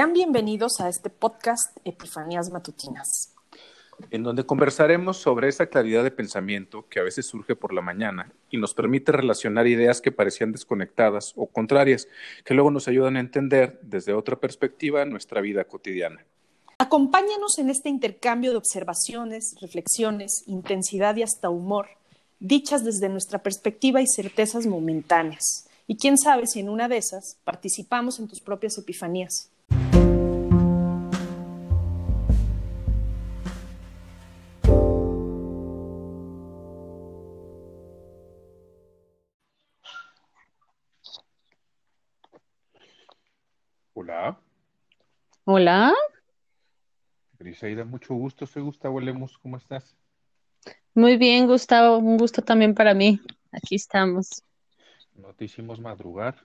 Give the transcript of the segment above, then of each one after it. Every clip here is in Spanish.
Sean bienvenidos a este podcast Epifanías Matutinas. En donde conversaremos sobre esa claridad de pensamiento que a veces surge por la mañana y nos permite relacionar ideas que parecían desconectadas o contrarias, que luego nos ayudan a entender desde otra perspectiva nuestra vida cotidiana. Acompáñanos en este intercambio de observaciones, reflexiones, intensidad y hasta humor, dichas desde nuestra perspectiva y certezas momentáneas. Y quién sabe si en una de esas participamos en tus propias epifanías. Hola. Grisaida, mucho gusto. Soy Gustavo Lemos. ¿Cómo estás? Muy bien, Gustavo. Un gusto también para mí. Aquí estamos. ¿No te hicimos madrugar?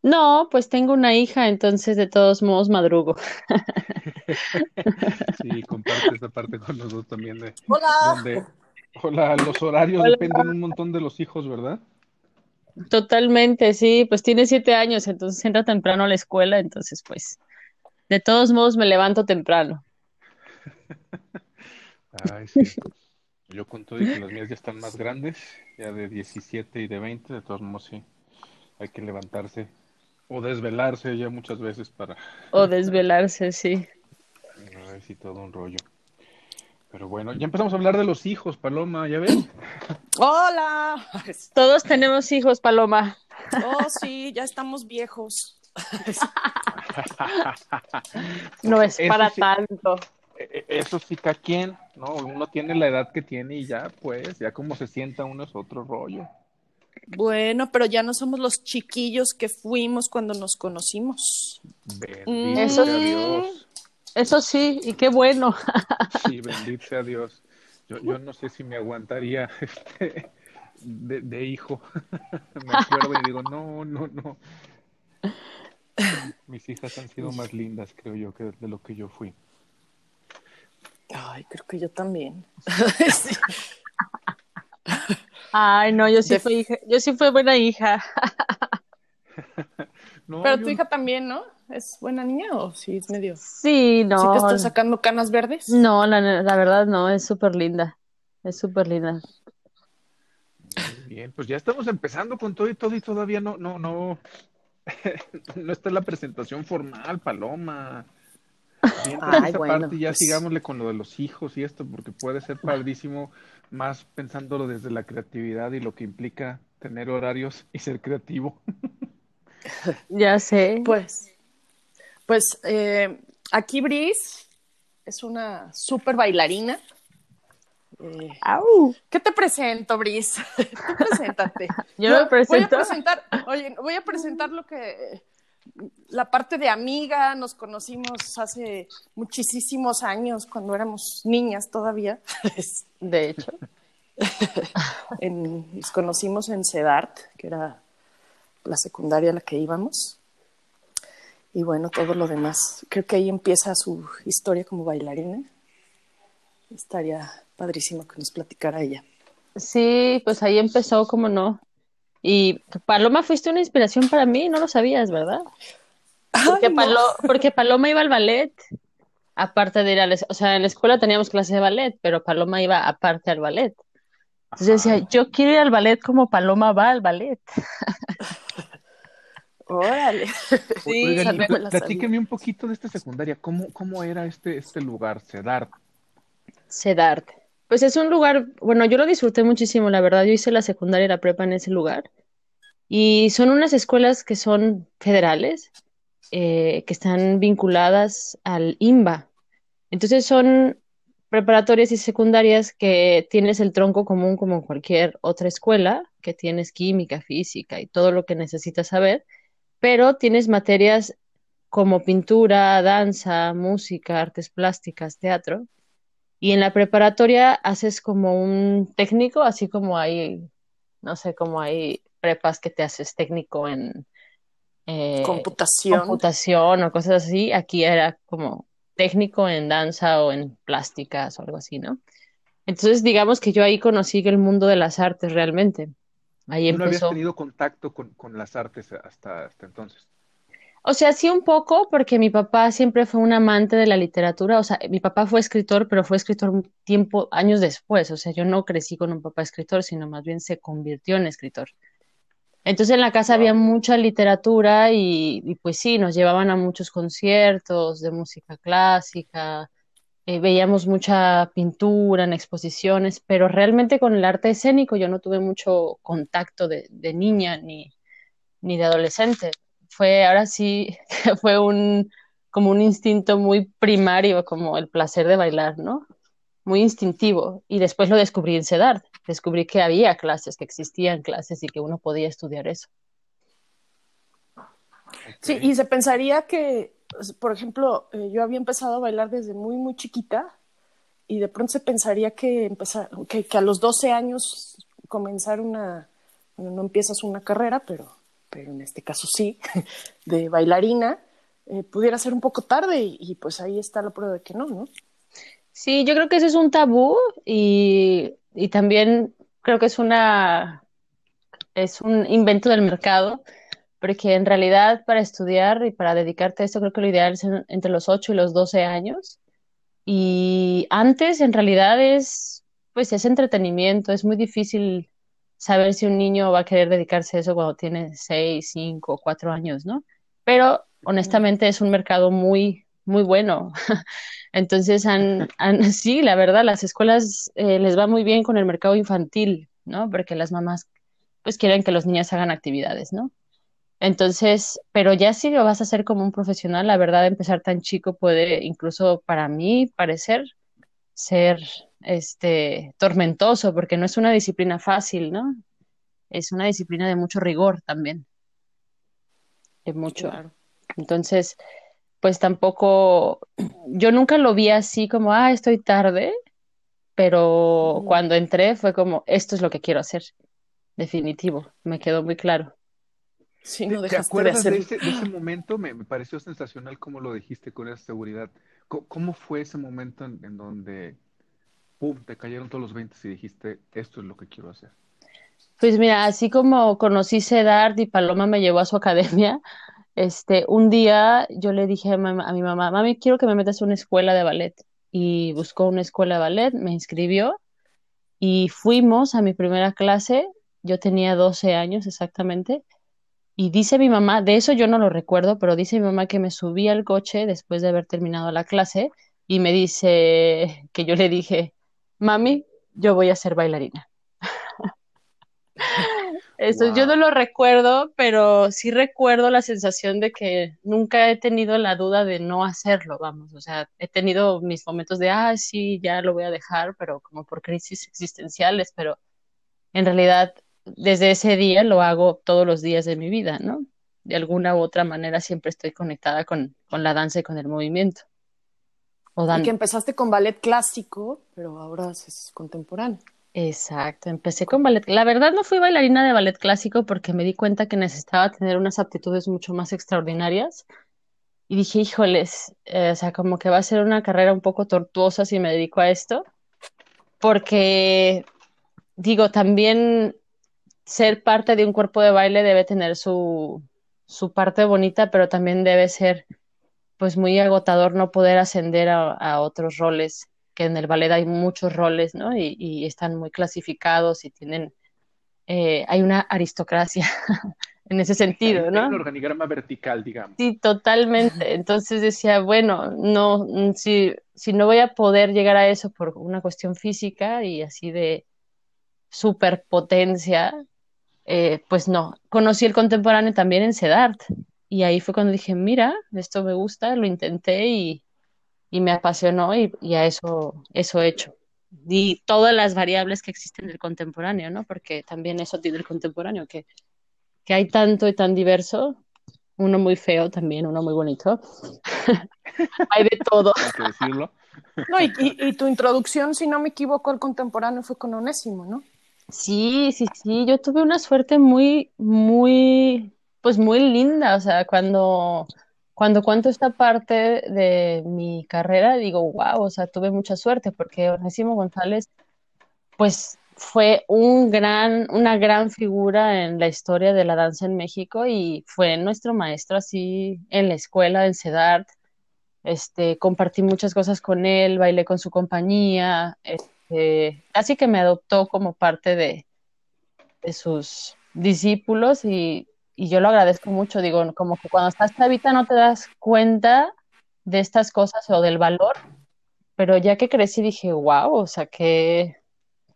No, pues tengo una hija, entonces de todos modos madrugo. sí, comparte esta parte con nosotros también de Hola. donde, hola, los horarios Hola. dependen un montón de los hijos, ¿verdad? Totalmente, sí. Pues tiene siete años, entonces entra temprano a la escuela, entonces pues de todos modos me levanto temprano. Ay, sí. Yo con todo y que las mías ya están más grandes, ya de 17 y de 20, de todos modos sí, hay que levantarse o desvelarse ya muchas veces para, O desvelarse, sí. ay, sí, todo un rollo. Pero bueno, ya empezamos a hablar de los hijos, Paloma, ¿ya ves? Hola. Todos tenemos hijos, Paloma. Oh, sí, ya estamos viejos. No es Eso para sí- tanto. E- e- Eso sí, cada quien, ¿no? Uno tiene la edad que tiene y ya, pues, ya como se sienta uno es otro rollo. Bueno, pero ya no somos los chiquillos que fuimos cuando nos conocimos. Bendito Eso- sea Dios. Eso sí, y qué bueno. Sí, bendito sea Dios. Yo, yo no sé si me aguantaría este, de, de hijo. Me acuerdo y digo, no, no, no. Mis hijas han sido más lindas, creo yo, que de lo que yo fui. Ay, creo que yo también. Sí. Ay, no, yo sí De- fui hija, yo sí fui buena hija. No, Pero yo- tu hija también, ¿no? ¿Es buena niña o sí es medio? Sí, no. ¿Sí te está sacando canas verdes? No, la, la verdad no, es súper linda. Es súper linda. Muy Bien, pues ya estamos empezando con todo y todo y todavía no, no, no, no está la presentación formal, Paloma. Ay, esa bueno, parte ya pues. sigámosle con lo de los hijos y esto, porque puede ser padrísimo, más pensándolo desde la creatividad y lo que implica tener horarios y ser creativo. Ya sé. Pues, pues eh, aquí Brice es una súper bailarina. Eh, Au. ¿Qué te presento, Brice? Tú preséntate. Yo me Voy a presento. presentar, oye, voy a presentar lo que la parte de amiga, nos conocimos hace muchísimos años, cuando éramos niñas todavía. De hecho. En- nos conocimos en CEDART, que era la secundaria a la que íbamos. Y bueno, todo lo demás. Creo que ahí empieza su historia como bailarina. Estaría padrísimo que nos platicara ella. Sí, pues ahí empezó, como no. Y Paloma fuiste una inspiración para mí, no lo sabías, ¿verdad? Porque, Ay, no. Palo- porque Paloma iba al ballet, aparte de ir a la, o sea, en la escuela teníamos clase de ballet, pero Paloma iba aparte al ballet. Entonces yo decía, yo quiero ir al ballet como Paloma va al ballet. Órale. Sí, Oigan, y un poquito de esta secundaria, ¿cómo, cómo era este, este lugar, Cedar? Sedart. Pues es un lugar, bueno, yo lo disfruté muchísimo, la verdad. Yo hice la secundaria y la prepa en ese lugar. Y son unas escuelas que son federales, eh, que están vinculadas al IMBA. Entonces son preparatorias y secundarias que tienes el tronco común como en cualquier otra escuela, que tienes química, física y todo lo que necesitas saber, pero tienes materias como pintura, danza, música, artes plásticas, teatro. Y en la preparatoria haces como un técnico, así como hay, no sé, como hay prepas que te haces técnico en eh, Computación. computación o cosas así. Aquí era como técnico en danza o en plásticas o algo así, ¿no? Entonces, digamos que yo ahí conocí el mundo de las artes realmente. Ahí ¿Tú no habías empezó. tenido contacto con, con las artes hasta, hasta entonces? O sea, sí un poco, porque mi papá siempre fue un amante de la literatura. O sea, mi papá fue escritor, pero fue escritor un tiempo, años después. O sea, yo no crecí con un papá escritor, sino más bien se convirtió en escritor. Entonces en la casa había mucha literatura y, y, pues sí, nos llevaban a muchos conciertos de música clásica, eh, veíamos mucha pintura en exposiciones, pero realmente con el arte escénico yo no tuve mucho contacto de, de niña ni, ni de adolescente. Fue, ahora sí, fue un, como un instinto muy primario, como el placer de bailar, ¿no? Muy instintivo. Y después lo descubrí en CEDART. Descubrí que había clases, que existían clases y que uno podía estudiar eso. Sí, y se pensaría que, por ejemplo, eh, yo había empezado a bailar desde muy, muy chiquita y de pronto se pensaría que, empezar, que, que a los 12 años comenzar una, bueno, no empiezas una carrera, pero, pero en este caso sí, de bailarina, eh, pudiera ser un poco tarde y, y, pues ahí está la prueba de que no, ¿no? Sí, yo creo que ese es un tabú y, y también creo que es una es un invento del mercado porque en realidad para estudiar y para dedicarte a esto creo que lo ideal es entre los 8 y los 12 años. Y antes en realidad es, pues es entretenimiento, es muy difícil saber si un niño va a querer dedicarse a eso cuando tiene 6, 5, 4 años, ¿no? Pero honestamente es un mercado muy, muy bueno. Entonces, han, han, sí, la verdad, las escuelas eh, les va muy bien con el mercado infantil, ¿no? Porque las mamás pues quieren que los niños hagan actividades, ¿no? Entonces, pero ya si lo vas a hacer como un profesional, la verdad, empezar tan chico puede incluso para mí parecer ser este tormentoso, porque no es una disciplina fácil, ¿no? Es una disciplina de mucho rigor también. De mucho. Claro. Entonces, pues tampoco, yo nunca lo vi así como, ah, estoy tarde, pero mm. cuando entré fue como, esto es lo que quiero hacer, definitivo, me quedó muy claro. Sí, no ¿Te acuerdas de, de, ese, de, ese, momento? Me, me, pareció sensacional como lo dijiste con esa seguridad. ¿Cómo, cómo fue ese momento en, en, donde, pum, te cayeron todos los 20 y dijiste, esto es lo que quiero hacer? Pues mira, así como conocí Cedart y Paloma me llevó a su academia, este, un día yo le dije a, a mi mamá, mami, quiero que me metas a una escuela de ballet. Y buscó una escuela de ballet, me inscribió y fuimos a mi primera clase. Yo tenía 12 años exactamente y dice mi mamá, de eso yo no lo recuerdo, pero dice mi mamá que me subí al coche después de haber terminado la clase y me dice que yo le dije, mami, yo voy a ser bailarina. Eso wow. yo no lo recuerdo, pero sí recuerdo la sensación de que nunca he tenido la duda de no hacerlo, vamos, o sea, he tenido mis momentos de, ah, sí, ya lo voy a dejar, pero como por crisis existenciales, pero en realidad desde ese día lo hago todos los días de mi vida, ¿no? De alguna u otra manera siempre estoy conectada con, con la danza y con el movimiento. O y que empezaste con ballet clásico, pero ahora es contemporáneo. Exacto, empecé con ballet. La verdad no fui bailarina de ballet clásico porque me di cuenta que necesitaba tener unas aptitudes mucho más extraordinarias. Y dije, híjoles, eh, o sea, como que va a ser una carrera un poco tortuosa si me dedico a esto. Porque, digo, también ser parte de un cuerpo de baile debe tener su, su parte bonita, pero también debe ser pues muy agotador no poder ascender a, a otros roles, que en el ballet hay muchos roles, ¿no? Y, y están muy clasificados y tienen, eh, hay una aristocracia en ese sentido, ¿no? Un organigrama vertical, digamos. Sí, totalmente. Entonces decía, bueno, no, si, si no voy a poder llegar a eso por una cuestión física y así de superpotencia, eh, pues no, conocí el contemporáneo también en CEDART y ahí fue cuando dije, mira, esto me gusta, lo intenté y, y me apasionó y, y, a eso, eso he hecho. Y todas las variables que existen del contemporáneo, ¿no? Porque también eso tiene el contemporáneo, que, que hay tanto y tan diverso, uno muy feo también, uno muy bonito. hay de todo. Hay que decirlo. no, y, y, y tu introducción, si no me equivoco, al contemporáneo fue con Onésimo, ¿no? Sí, sí, sí, yo tuve una suerte muy, muy, pues muy linda, o sea, cuando, cuando cuento esta parte de mi carrera, digo, wow, o sea, tuve mucha suerte, porque Onésimo González, pues fue un gran, una gran figura en la historia de la danza en México y fue nuestro maestro así en la escuela en CEDART. Este, compartí muchas cosas con él, bailé con su compañía, este, así que me adoptó como parte de, de sus discípulos y, y, yo lo agradezco mucho. Digo, como que cuando estás chavita no te das cuenta de estas cosas o del valor, pero ya que crecí dije, wow, o sea, que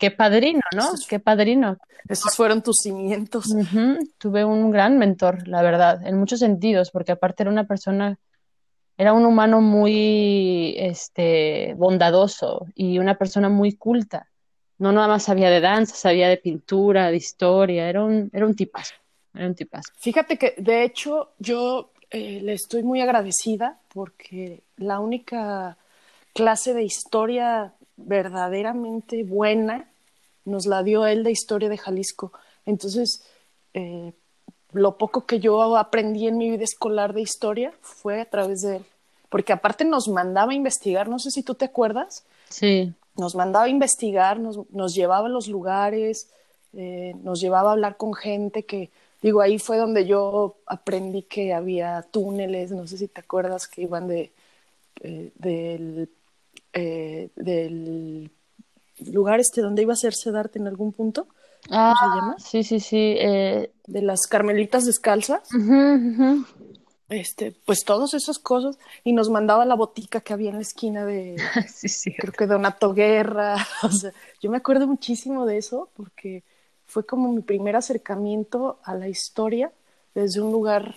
Qué padrino, ¿no? Qué padrino. Esos fueron tus cimientos. Tuve un gran mentor, la verdad, en muchos sentidos, porque aparte era una persona, era un humano muy este, bondadoso y una persona muy culta. No nada más sabía de danza, sabía de pintura, de historia, era un, era un tipazo, era un tipazo. Fíjate que, de hecho, yo eh, le estoy muy agradecida porque la única clase de historia verdaderamente buena nos la dio él de historia de Jalisco. Entonces, eh, lo poco que yo aprendí en mi vida escolar de historia fue a través de él. Porque aparte nos mandaba a investigar, no sé si tú te acuerdas. Sí. Nos mandaba a investigar, nos, nos llevaba a los lugares, eh, nos llevaba a hablar con gente que, digo, ahí fue donde yo aprendí que había túneles, no sé si te acuerdas, que iban de, eh, del, del lugar este donde iba a hacerse darte en algún punto. ¿Cómo se ah, llama? Sí, sí, sí. Eh... De las carmelitas descalzas. Este, pues todas esas cosas. Y nos mandaba la botica que había en la esquina de, sí, sí. creo que Donato Guerra. O sea, yo me acuerdo muchísimo de eso porque fue como mi primer acercamiento a la historia desde un lugar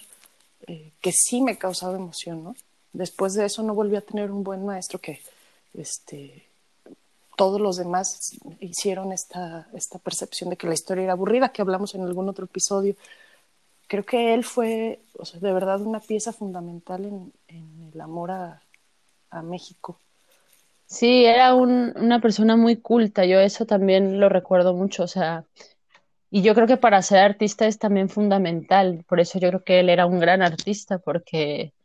eh, que sí me causaba emoción, ¿no? Después de eso no volví a tener un buen maestro que, este, todos los demás hicieron esta, esta percepción de que la historia era aburrida, que hablamos en algún otro episodio. Creo que él fue, o sea, de verdad una pieza fundamental en, el amor a, a, México. Sí, era un, una persona muy culta, yo eso también lo recuerdo mucho, o sea, y yo creo que para ser artista es también fundamental, por eso yo creo que él era un gran artista, porque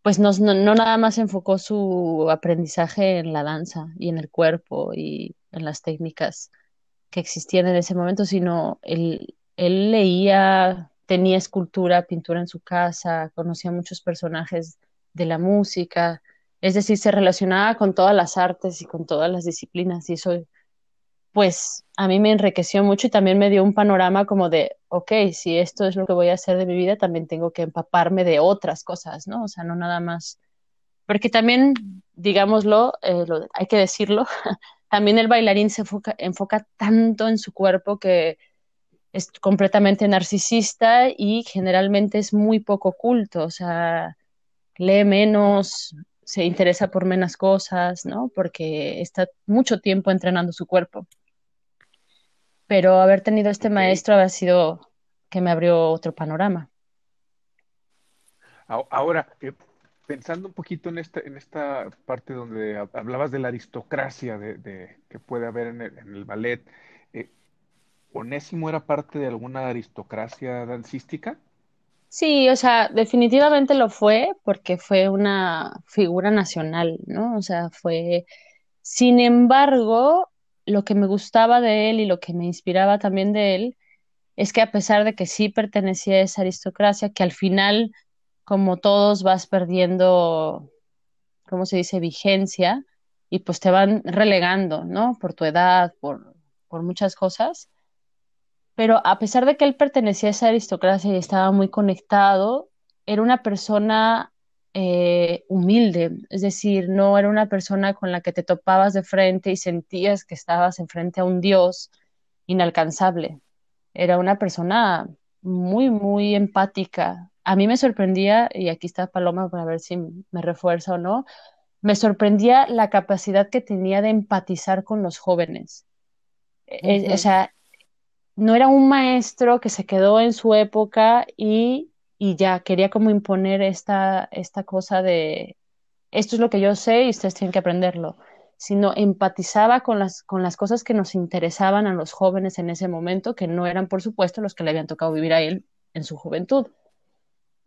pues no, no, nada más enfocó su aprendizaje en la danza y en el cuerpo y en las técnicas que existían en ese momento, sino él, él leía, tenía escultura, pintura en su casa, conocía muchos personajes de la música, es decir, se relacionaba con todas las artes y con todas las disciplinas y eso pues a mí me enriqueció mucho y también me dio un panorama como de, ok, si esto es lo que voy a hacer de mi vida, también tengo que empaparme de otras cosas, ¿no? O sea, no nada más, porque también, digámoslo, eh, hay que decirlo, también el bailarín se enfoca, enfoca tanto en su cuerpo que es completamente narcisista y generalmente es muy poco culto, o sea, lee menos, se interesa por menos cosas, ¿no? Porque está mucho tiempo entrenando su cuerpo pero haber tenido este maestro ha sido que me abrió otro panorama. Ahora, eh, pensando un poquito en esta, en esta parte donde hablabas de la aristocracia de, que puede haber en el, ballet, eh, ¿Onésimo era parte de alguna aristocracia dancística? Sí, o sea, definitivamente lo fue porque fue una figura nacional, ¿no? O sea, fue, sin embargo, lo que me gustaba de él y lo que me inspiraba también de él es que a pesar de que sí pertenecía a esa aristocracia, que al final, como todos, vas perdiendo, ¿cómo se dice?, vigencia y pues te van relegando, ¿no? Por tu edad, por, por muchas cosas. Pero a pesar de que él pertenecía a esa aristocracia y estaba muy conectado, era una persona eh, humilde, es decir, no era una persona con la que te topabas de frente y sentías que estabas enfrente a un Dios inalcanzable. Era una persona muy, muy empática. A mí me sorprendía, y aquí está Paloma para ver si me refuerza o no, me sorprendía la capacidad que tenía de empatizar con los jóvenes. Eh, o sea, no era un maestro que se quedó en su época y y ya quería como imponer esta, esta cosa de esto es lo que yo sé y ustedes tienen que aprenderlo, sino empatizaba con las, con las cosas que nos interesaban a los jóvenes en ese momento, que no eran, por supuesto, los que le habían tocado vivir a él en su juventud.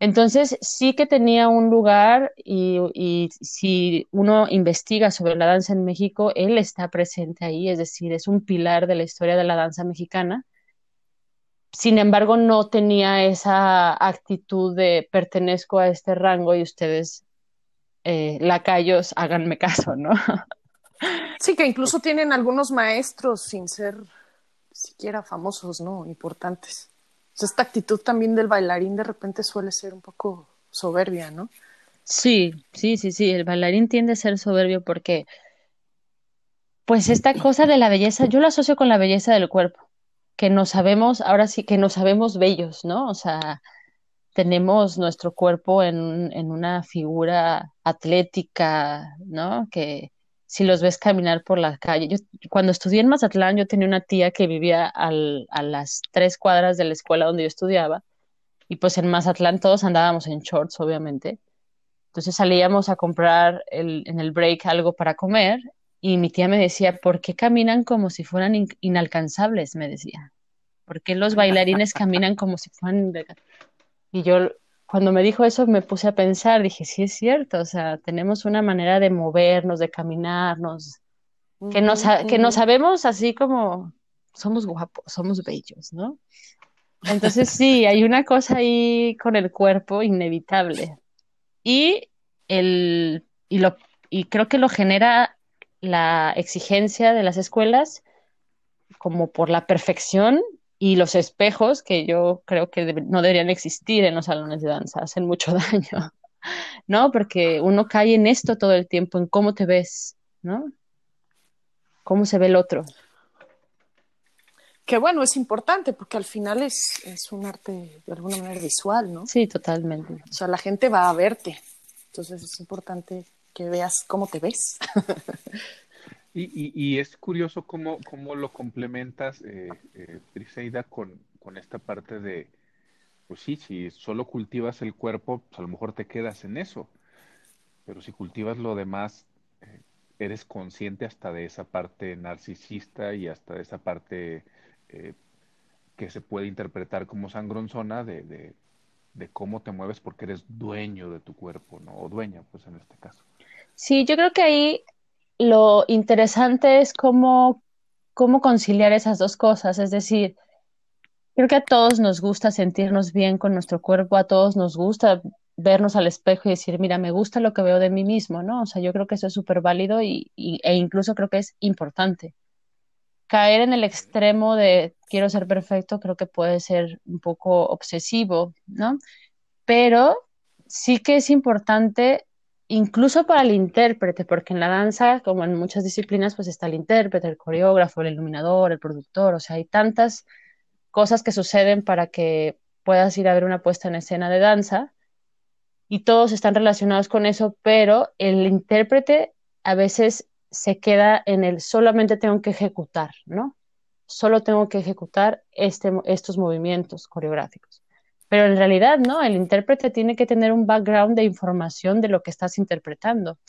Entonces, sí que tenía un lugar y, y, si uno investiga sobre la danza en México, él está presente ahí, es decir, es un pilar de la historia de la danza mexicana. Sin embargo, no tenía esa actitud de pertenezco a este rango y ustedes, eh, lacayos, háganme caso, ¿no? Sí, que incluso tienen algunos maestros sin ser siquiera famosos, ¿no? Importantes esta actitud también del bailarín de repente suele ser un poco soberbia, ¿no? Sí, sí, sí, sí, el bailarín tiende a ser soberbio porque, pues esta cosa de la belleza, yo lo asocio con la belleza del cuerpo, que nos sabemos, ahora sí que nos sabemos bellos, ¿no? O sea, tenemos nuestro cuerpo en, en una figura atlética, ¿no? Que, si los ves caminar por la calle. Yo, cuando estudié en Mazatlán, yo tenía una tía que vivía a las tres cuadras de la escuela donde yo estudiaba, y pues en Mazatlán todos andábamos en shorts, obviamente. Entonces salíamos a comprar el, en el break algo para comer, y mi tía me decía, ¿por qué caminan como si fueran inalcanzables? Me decía. ¿Por qué los bailarines caminan como si fueran... Y yo cuando me dijo eso me puse a pensar, dije, sí es cierto, o sea, tenemos una manera de movernos, de caminarnos, que, nos, que nos sabemos así como somos guapos, somos bellos, ¿no? Entonces sí, hay una cosa ahí con el cuerpo inevitable. Y, el, y, lo, y creo que lo genera la exigencia de las escuelas como por la perfección y los espejos, que yo creo que no deberían existir en los salones de danza, hacen mucho daño, ¿no? Porque uno cae en esto todo el tiempo, en cómo te ves, ¿no? Cómo se ve el otro. Que bueno, es importante porque al final es, es un arte de alguna manera visual, ¿no? Sí, totalmente. O sea, la gente va a verte. Entonces es importante que veas cómo te ves. Y, y, y, es curioso cómo, cómo lo complementas, eh, eh, Briseida, con, con esta parte de, pues sí, si solo cultivas el cuerpo, pues a lo mejor te quedas en eso, pero si cultivas lo demás, eh, eres consciente hasta de esa parte narcisista y hasta de esa parte eh, que se puede interpretar como sangronzona de, de, de cómo te mueves porque eres dueño de tu cuerpo, ¿no? O dueña, pues en este caso. Sí, yo creo que ahí lo interesante es cómo, cómo conciliar esas dos cosas. Es decir, creo que a todos nos gusta sentirnos bien con nuestro cuerpo, a todos nos gusta vernos al espejo y decir, mira, me gusta lo que veo de mí mismo, ¿no? O sea, yo creo que eso es súper válido y, y, e incluso creo que es importante. Caer en el extremo de quiero ser perfecto creo que puede ser un poco obsesivo, ¿no? Pero sí que es importante incluso para el intérprete, porque en la danza, como en muchas disciplinas, pues está el intérprete, el coreógrafo, el iluminador, el productor, o sea, hay tantas cosas que suceden para que puedas ir a ver una puesta en escena de danza y todos están relacionados con eso, pero el intérprete a veces se queda en el solamente tengo que ejecutar, ¿no? Solo tengo que ejecutar este, estos movimientos coreográficos. Pero en realidad, ¿no? El intérprete tiene que tener un background de información de lo que estás interpretando.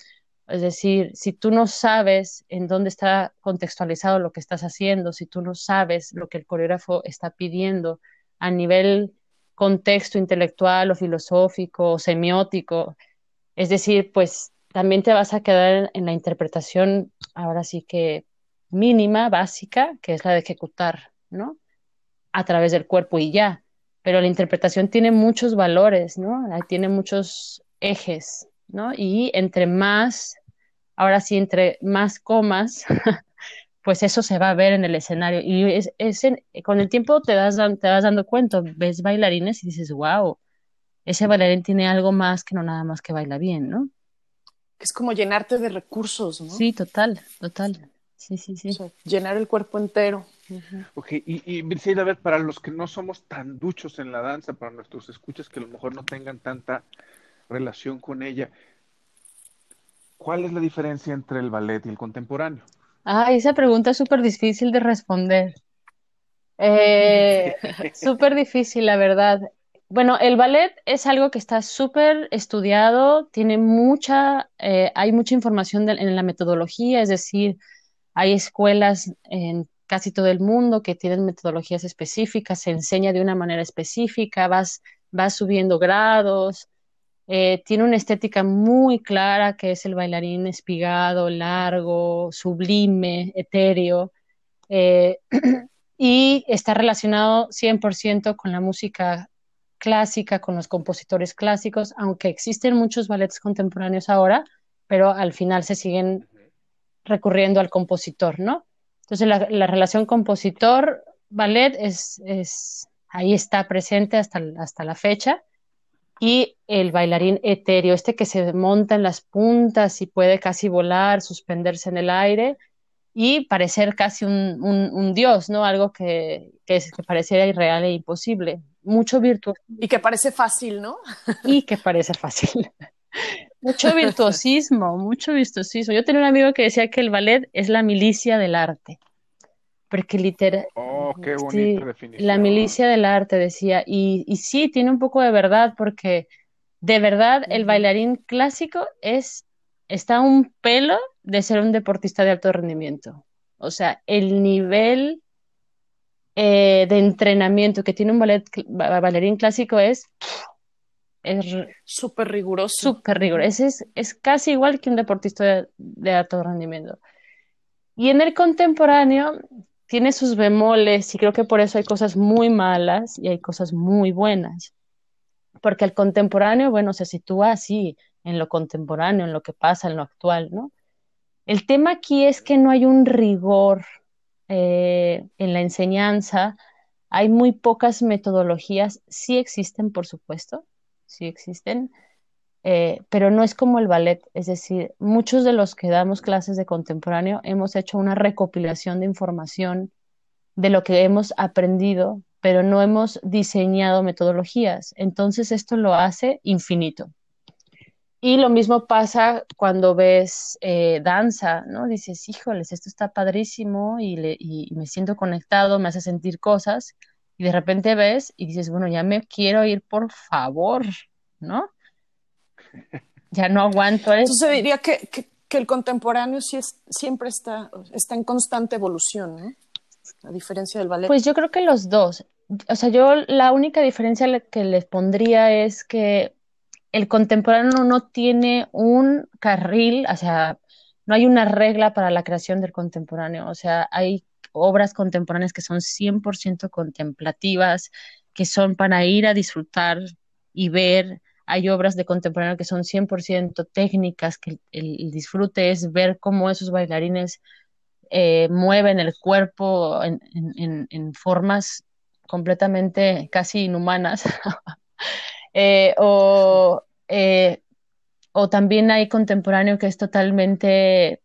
Es decir, si tú no sabes en dónde está contextualizado lo que estás haciendo, si tú no sabes lo que el coreógrafo está pidiendo a nivel contexto intelectual o filosófico o semiótico, es decir, pues también te vas a quedar en la interpretación, ahora sí que mínima, básica, que es la de ejecutar, ¿no? A través del cuerpo y ya pero la interpretación tiene muchos valores, ¿no? Tiene muchos ejes, ¿no? Y entre más, ahora sí, entre más comas, pues eso se va a ver en el escenario. Y es, es con el tiempo te, das, te vas dando cuenta, ves bailarines y dices, wow, ese bailarín tiene algo más que no nada más que baila bien, ¿no? Es como llenarte de recursos, ¿no? Sí, total, total. Sí, sí, sí. llenar el cuerpo entero. Ok, y, y a ver, para los que no somos tan duchos en la danza, para nuestros escuchas que a lo mejor no tengan tanta relación con ella, ¿cuál es la diferencia entre el ballet y el contemporáneo? Ah, esa pregunta es súper difícil de responder. Eh, súper difícil, la verdad. Bueno, el ballet es algo que está súper estudiado, tiene mucha, eh, hay mucha información en la metodología, es decir, hay escuelas en casi todo el mundo que tienen metodologías específicas, se enseña de una manera específica, vas va subiendo grados, eh, tiene una estética muy clara que es el bailarín espigado, largo, sublime, etéreo, eh, y está relacionado 100% con la música clásica, con los compositores clásicos, aunque existen muchos ballets contemporáneos ahora, pero al final se siguen recurriendo al compositor, ¿no? Entonces la, relación compositor-ballet es, es, ahí está presente hasta, hasta la fecha y el bailarín etéreo, este que se monta en las puntas y puede casi volar, suspenderse en el aire y parecer casi un, un, dios, ¿no? Algo que, que, que pareciera irreal e imposible mucho virtuosismo. Y que parece fácil, ¿no? Y que parece fácil. Mucho virtuosismo, mucho virtuosismo. Yo tenía un amigo que decía que el ballet es la milicia del arte. Porque literal. Oh, qué bonita definición. La milicia del arte, decía. Y, y sí, tiene un poco de verdad, porque de verdad el bailarín clásico es está a un pelo de ser un deportista de alto rendimiento. O sea, el nivel eh, de entrenamiento que tiene un ballet, bailarín clásico es súper riguroso. Súper riguroso. Es, es, casi igual que un deportista de, alto rendimiento. Y en el contemporáneo tiene sus bemoles y creo que por eso hay cosas muy malas y hay cosas muy buenas. Porque el contemporáneo, bueno, se sitúa así, en lo contemporáneo, en lo que pasa, en lo actual, ¿no? El tema aquí es que no hay un rigor eh, en la enseñanza. Hay muy pocas metodologías, sí existen, por supuesto, sí existen, eh, pero no es como el ballet. Es decir, muchos de los que damos clases de contemporáneo hemos hecho una recopilación de información de lo que hemos aprendido, pero no hemos diseñado metodologías. Entonces esto lo hace infinito. Y lo mismo pasa cuando ves eh, danza, ¿no? Dices, híjoles, esto está padrísimo y, le, y, me siento conectado, me hace sentir cosas. Y de repente ves y dices, bueno, ya me quiero ir, por favor, ¿no? Ya no aguanto eso. Entonces diría que, que, el contemporáneo sí es, siempre está, está en constante evolución, ¿no? A diferencia del ballet. Pues yo creo que los dos. O sea, yo la única diferencia que les pondría es que el contemporáneo no tiene un carril, o sea, no hay una regla para la creación del contemporáneo, o sea, hay obras contemporáneas que son 100% contemplativas, que son para ir a disfrutar y ver, hay obras de contemporáneo que son 100% técnicas, que el, disfrute es ver cómo esos bailarines eh, mueven el cuerpo en, formas completamente casi inhumanas. Eh, o, eh, o también hay contemporáneo que es totalmente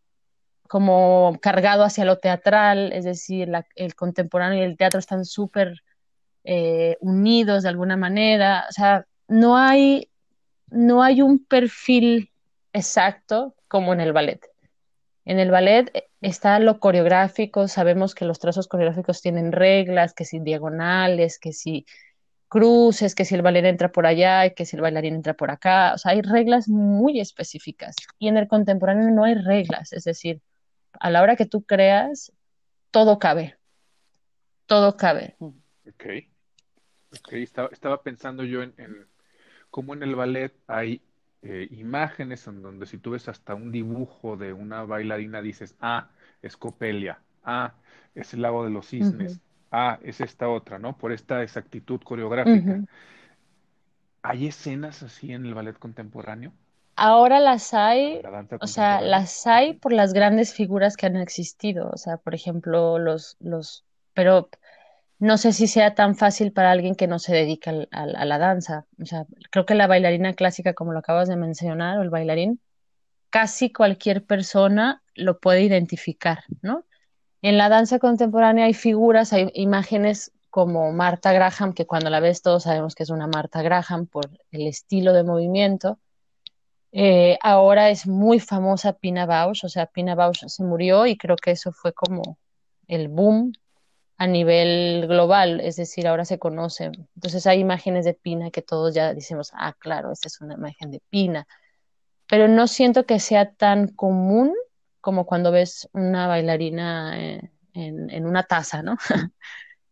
como cargado hacia lo teatral, es decir, el contemporáneo y el teatro están súper eh, unidos de alguna manera, o sea, no hay, no hay un perfil exacto como en el ballet. En el ballet está lo coreográfico, sabemos que los trazos coreográficos tienen reglas, que si diagonales, que si cruces, que si el bailarín entra por allá, que si el bailarín entra por acá. O sea, hay reglas muy específicas. Y en el contemporáneo no hay reglas, es decir, a la hora que tú creas, todo cabe. Todo cabe. Ok. okay. Estaba, pensando yo en, cómo en el ballet hay eh, imágenes en donde si tú ves hasta un dibujo de una bailarina dices, ah, es Copelia, ah, es el lago de los cisnes, ah, es esta otra, ¿no? Por esta exactitud coreográfica. ¿Hay escenas así en el ballet contemporáneo? Ahora las hay, o sea, las hay por las grandes figuras que han existido, o sea, por ejemplo, los, los, pero no sé si sea tan fácil para alguien que no se dedica a, a la danza, o sea, creo que la bailarina clásica, como lo acabas de mencionar, o el bailarín, casi cualquier persona lo puede identificar, ¿no? En la danza contemporánea hay figuras, hay imágenes como Marta Graham, que cuando la ves todos sabemos que es una Marta Graham por el estilo de movimiento. Eh, ahora es muy famosa Pina Bausch, o sea, Pina Bausch se murió y creo que eso fue como el boom a nivel global, es decir, ahora se conoce. Entonces hay imágenes de Pina que todos ya decimos, ah, claro, esta es una imagen de Pina, pero no siento que sea tan común como cuando ves una bailarina eh, en, una taza, ¿no?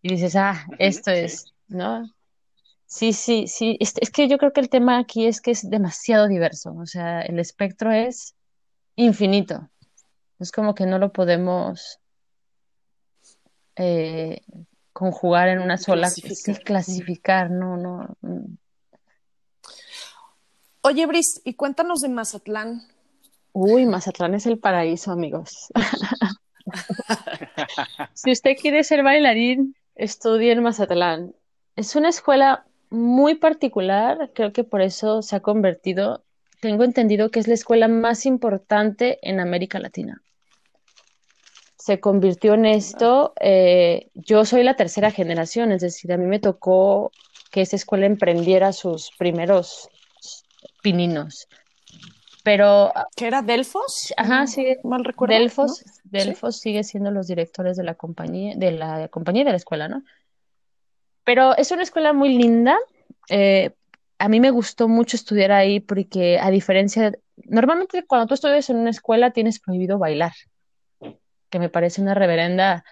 y dices, ah, esto es, ¿no? Sí, sí, sí. Es, es que yo creo que el tema aquí es que es demasiado diverso. O sea, el espectro es infinito. Es como que no lo podemos eh, conjugar en una sola Clasificar. sí, clasificar, no, no. mm. Oye, Bris, y cuéntanos de Mazatlán. Uy, Mazatlán es el paraíso, amigos. Si usted quiere ser bailarín, estudie en Mazatlán. Es una escuela muy particular, creo que por eso se ha convertido, tengo entendido que es la escuela más importante en América Latina. Se convirtió en esto, eh, yo soy la tercera generación, es decir, a mí me tocó que esa escuela emprendiera sus primeros pininos. Pero, ¿Qué era Delfos? ajá, sí, Mal recuerdo. Delfos, ¿no? Delfos sigue siendo los directores de la compañía, de la compañía y de la escuela, ¿no? Pero es una escuela muy linda. eh, a mí me gustó mucho estudiar ahí porque a diferencia, normalmente cuando tú estudias en una escuela tienes prohibido bailar, que me parece una reverenda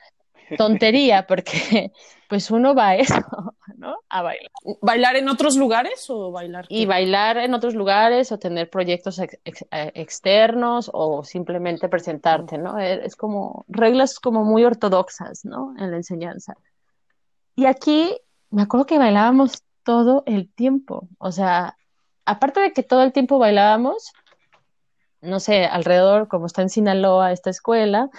tontería porque pues uno va a eso, ¿no? A bailar. ¿Bailar en otros lugares o bailar? Y bailar en otros lugares o tener proyectos ex- ex- eh, externos o simplemente presentarte, ¿no? Es es como reglas como muy ortodoxas, ¿no? En la enseñanza. Y aquí me acuerdo que bailábamos todo el tiempo. O sea, aparte de que todo el tiempo bailábamos, no sé, alrededor, como está en Sinaloa esta escuela,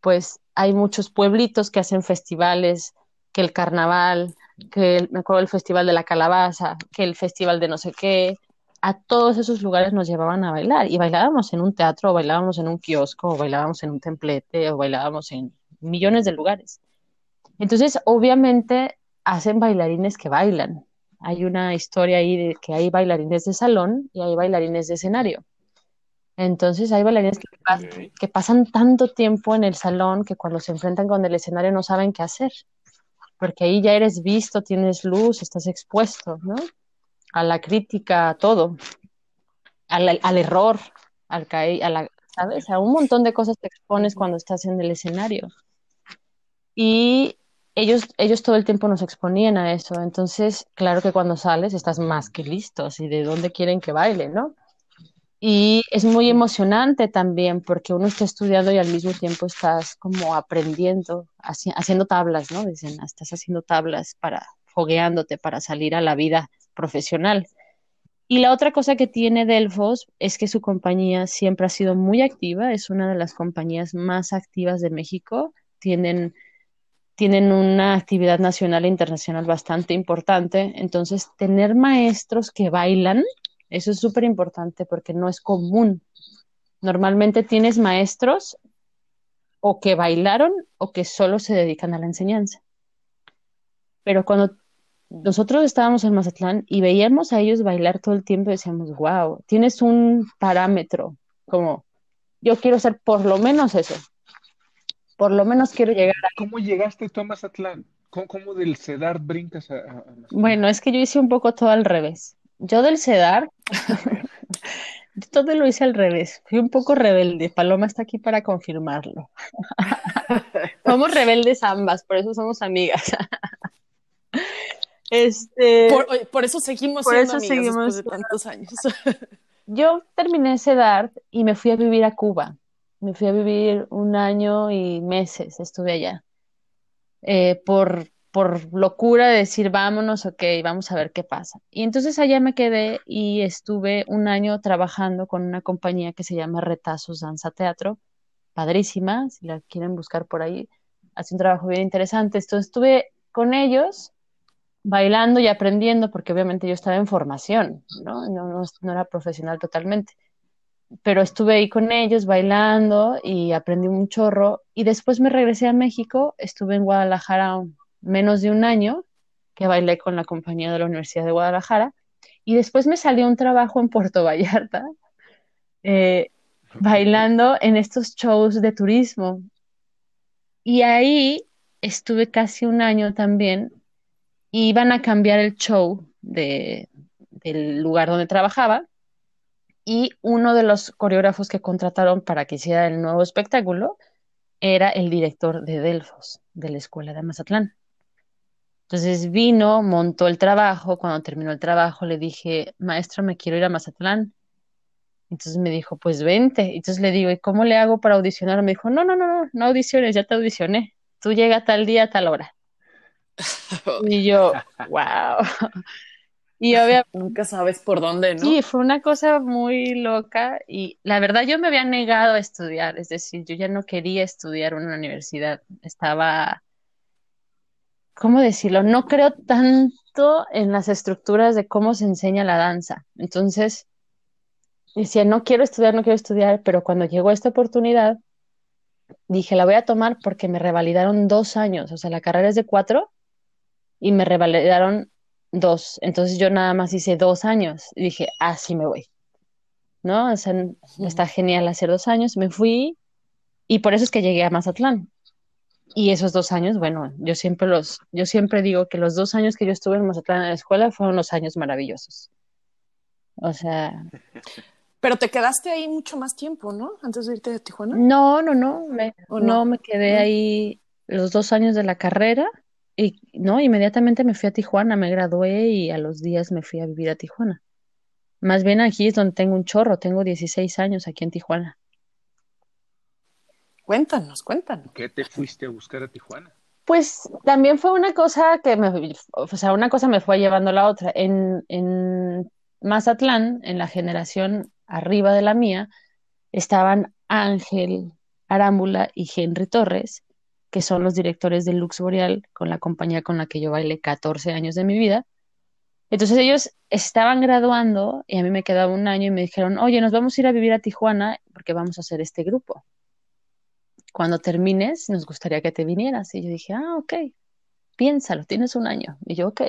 pues hay muchos pueblitos que hacen festivales, que el carnaval, que el- me acuerdo el festival de la calabaza, que el festival de no sé qué. A todos esos lugares nos llevaban a bailar y bailábamos en un teatro, o bailábamos en un kiosco, o bailábamos en un templete, o bailábamos en millones de lugares. Entonces, obviamente, hacen bailarines que bailan. Hay una historia ahí de que hay bailarines de salón y hay bailarines de escenario. Entonces, hay bailarines que, pas- que pasan tanto tiempo en el salón que cuando se enfrentan con el escenario no saben qué hacer, porque ahí ya eres visto, tienes luz, estás expuesto, ¿no? A la crítica, a todo, al, al error, al caer, a la, ¿sabes? A un montón de cosas te expones cuando estás en el escenario. Y ellos, ellos todo el tiempo nos exponían a eso. Entonces, claro que cuando sales estás más que listo, así de dónde quieren que baile, ¿no? Y es muy emocionante también porque uno está estudiando y al mismo tiempo estás como aprendiendo, haci- haciendo tablas, ¿no? Dicen, estás haciendo tablas para, fogueándote para salir a la vida profesional. Y la otra cosa que tiene Delfos es que su compañía siempre ha sido muy activa, es una de las compañías más activas de México, tienen, tienen una actividad nacional e internacional bastante importante, entonces tener maestros que bailan, eso es súper importante porque no es común. Normalmente tienes maestros o que bailaron o que solo se dedican a la enseñanza. Pero cuando nosotros estábamos en Mazatlán y veíamos a ellos bailar todo el tiempo, decíamos, wow, tienes un parámetro, como yo quiero ser por lo menos eso, por lo menos quiero llegar a... ¿Cómo llegaste tú a Mazatlán? ¿Cómo, cómo del CEDAR brincas a, a- a Mazatlán? Bueno, es que yo hice un poco todo al revés. Yo del CEDAR, todo lo hice al revés. Fui un poco rebelde. Paloma está aquí para confirmarlo. Somos rebeldes ambas, por eso somos amigas. Este, Por, eso seguimos Por siendo eso amigas seguimos después de tantos años. yo terminé CEDAR y me fui a vivir a Cuba. Me fui a vivir un año y meses, estuve allá. Eh, por, por locura de decir, vámonos, ok, vamos a ver qué pasa. Y entonces allá me quedé y estuve un año trabajando con una compañía que se llama Retazos Danza Teatro, padrísima, si la quieren buscar por ahí, hace un trabajo bien interesante. Entonces estuve con ellos bailando y aprendiendo, porque obviamente yo estaba en formación, ¿no? No, no, no era profesional totalmente. Pero estuve ahí con ellos bailando y aprendí un chorro. Y después me regresé a México, estuve en Guadalajara menos de un año, que bailé con la compañía de la Universidad de Guadalajara. Y después me salió un trabajo en Puerto Vallarta, eh, bailando en estos shows de turismo. Y ahí estuve casi un año también y iban a cambiar el show de, del lugar donde trabajaba y uno de los coreógrafos que contrataron para que hiciera el nuevo espectáculo era el director de Delfos, de la Escuela de Mazatlán. Entonces vino, montó el trabajo, cuando terminó el trabajo le dije, maestro, me quiero ir a Mazatlán. Entonces me dijo, pues vente. Entonces le digo, ¿y cómo le hago para audicionar? Me dijo, no, no, no, no, no audiciones, ya te audicioné. Tú llega tal día, tal hora. y yo, wow. Y obviamente... Nunca sabes por dónde, ¿no? Sí, fue una cosa muy loca y la verdad yo me había negado a estudiar, es decir, yo ya no quería estudiar en una universidad, estaba, ¿cómo decirlo? No creo tanto en las estructuras de cómo se enseña la danza. Entonces, decía, no quiero estudiar, no quiero estudiar, pero cuando llegó esta oportunidad, dije, la voy a tomar porque me revalidaron dos años, o sea, la carrera es de cuatro y me revalidaron dos. Entonces yo nada más hice dos años y dije, ah, sí me voy. ¿No? O sea, está genial hacer dos años. Me fui y por eso es que llegué a Mazatlán. Y esos dos años, bueno, yo siempre los, yo siempre digo que los dos años que yo estuve en Mazatlán en la escuela fueron los años maravillosos. O sea. Pero te quedaste ahí mucho más tiempo, ¿no? Antes de irte a Tijuana. No, no, no. Me, no? no? me quedé ahí los dos años de la carrera y no, inmediatamente me fui a Tijuana, me gradué y a los días me fui a vivir a Tijuana. Más bien aquí es donde tengo un chorro, tengo 16 años aquí en Tijuana. Cuéntanos, cuéntanos. ¿Qué te fuiste a buscar a Tijuana? Pues también fue una cosa que me, o sea, una cosa me fue llevando a la otra. En, en Mazatlán, en la generación arriba de la mía, estaban Ángel Arámbula y Henry Torres, que son los directores de Lux Boreal, con la compañía con la que yo bailé 14 años de mi vida. Entonces ellos estaban graduando y a mí me quedaba un año y me dijeron, oye, nos vamos a ir a vivir a Tijuana porque vamos a hacer este grupo. Cuando termines, nos gustaría que te vinieras. Y yo dije, ah, ok, piénsalo, tienes un año. Y yo, ok.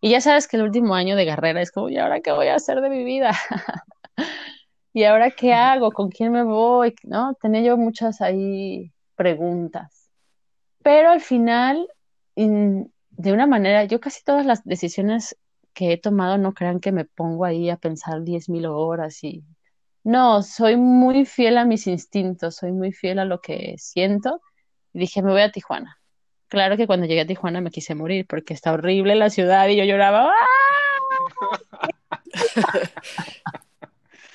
Y ya sabes que el último año de carrera es como, ¿y ahora qué voy a hacer de mi vida? ¿Y ahora qué hago? ¿Con quién me voy? ¿No? Tenía yo muchas ahí preguntas. Pero al final, de una manera, yo casi todas las decisiones que he tomado no crean que me pongo ahí a pensar diez mil horas y no, soy muy fiel a mis instintos, soy muy fiel a lo que siento. Y dije, me voy a Tijuana. Claro que cuando llegué a Tijuana me quise morir porque está horrible la ciudad y yo lloraba. ¡Ah!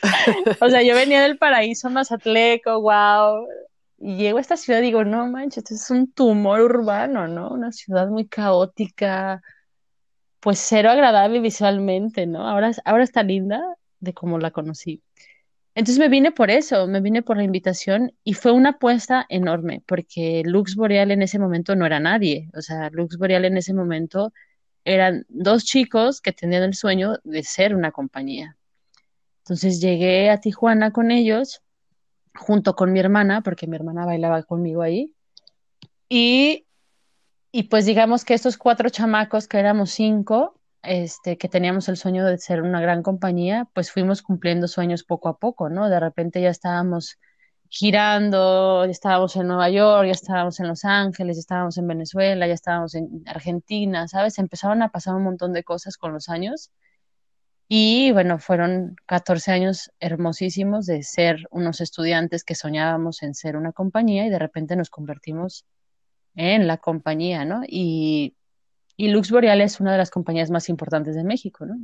o sea, yo venía del paraíso mazatleco, wow, y llego a esta ciudad y digo, no manches, esto es un tumor urbano, ¿no? Una ciudad muy caótica, pues cero agradable visualmente, ¿no? Ahora, ahora está linda de como la conocí. Entonces me vine por eso, me vine por la invitación y fue una apuesta enorme, porque Lux Boreal en ese momento no era nadie, o sea, Lux Boreal en ese momento eran dos chicos que tenían el sueño de ser una compañía. Entonces llegué a Tijuana con ellos junto con mi hermana, porque mi hermana bailaba conmigo ahí. Y, y pues digamos que estos cuatro chamacos, que éramos cinco, este, que teníamos el sueño de ser una gran compañía, pues fuimos cumpliendo sueños poco a poco, ¿no? De repente ya estábamos girando, ya estábamos en Nueva York, ya estábamos en Los Ángeles, ya estábamos en Venezuela, ya estábamos en Argentina, ¿sabes? Empezaron a pasar un montón de cosas con los años y bueno, fueron 14 años hermosísimos de ser unos estudiantes que soñábamos en ser una compañía y de repente nos convertimos en la compañía, ¿no? Y, y Lux Boreal es una de las compañías más importantes de México, ¿no?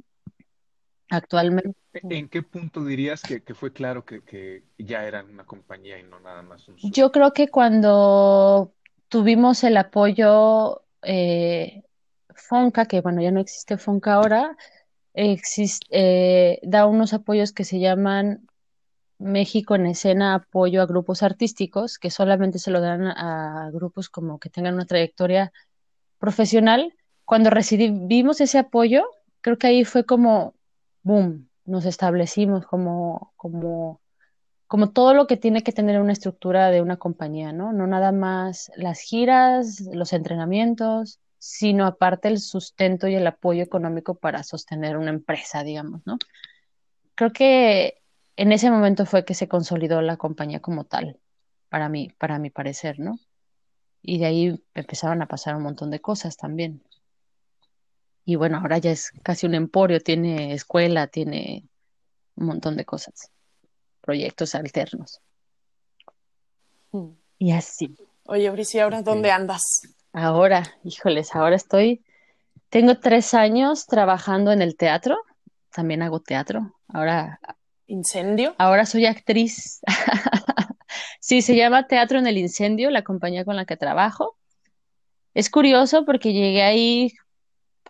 Actualmente. ¿En qué punto dirías que, fue claro que, ya eran una compañía y no nada más un Yo creo que cuando tuvimos el apoyo eh, Fonca, que bueno, ya no existe Fonca ahora, existe, eh, da unos apoyos que se llaman México en escena apoyo a grupos artísticos, que solamente se lo dan a grupos como que tengan una trayectoria profesional. Cuando recibimos ese apoyo, creo que ahí fue como, boom, nos establecimos como, como, como todo lo que tiene que tener una estructura de una compañía, ¿no? No nada más las giras, los entrenamientos, sino aparte el sustento y el apoyo económico para sostener una empresa, digamos, ¿no? Creo que en ese momento fue que se consolidó la compañía como tal, para mí, para mi parecer, ¿no? Y de ahí empezaron a pasar un montón de cosas también. Y bueno, ahora ya es casi un emporio, tiene escuela, tiene un montón de cosas, proyectos alternos. Hmm. Y así. Oye, Bricia, ¿ahora dónde andas? Ahora, híjoles, ahora estoy Tengo tres años trabajando en el teatro, también hago teatro. Ahora, ¿Incendio? ahora soy actriz. Sí, se llama Teatro en el Incendio, la compañía con la que trabajo. Es curioso porque llegué ahí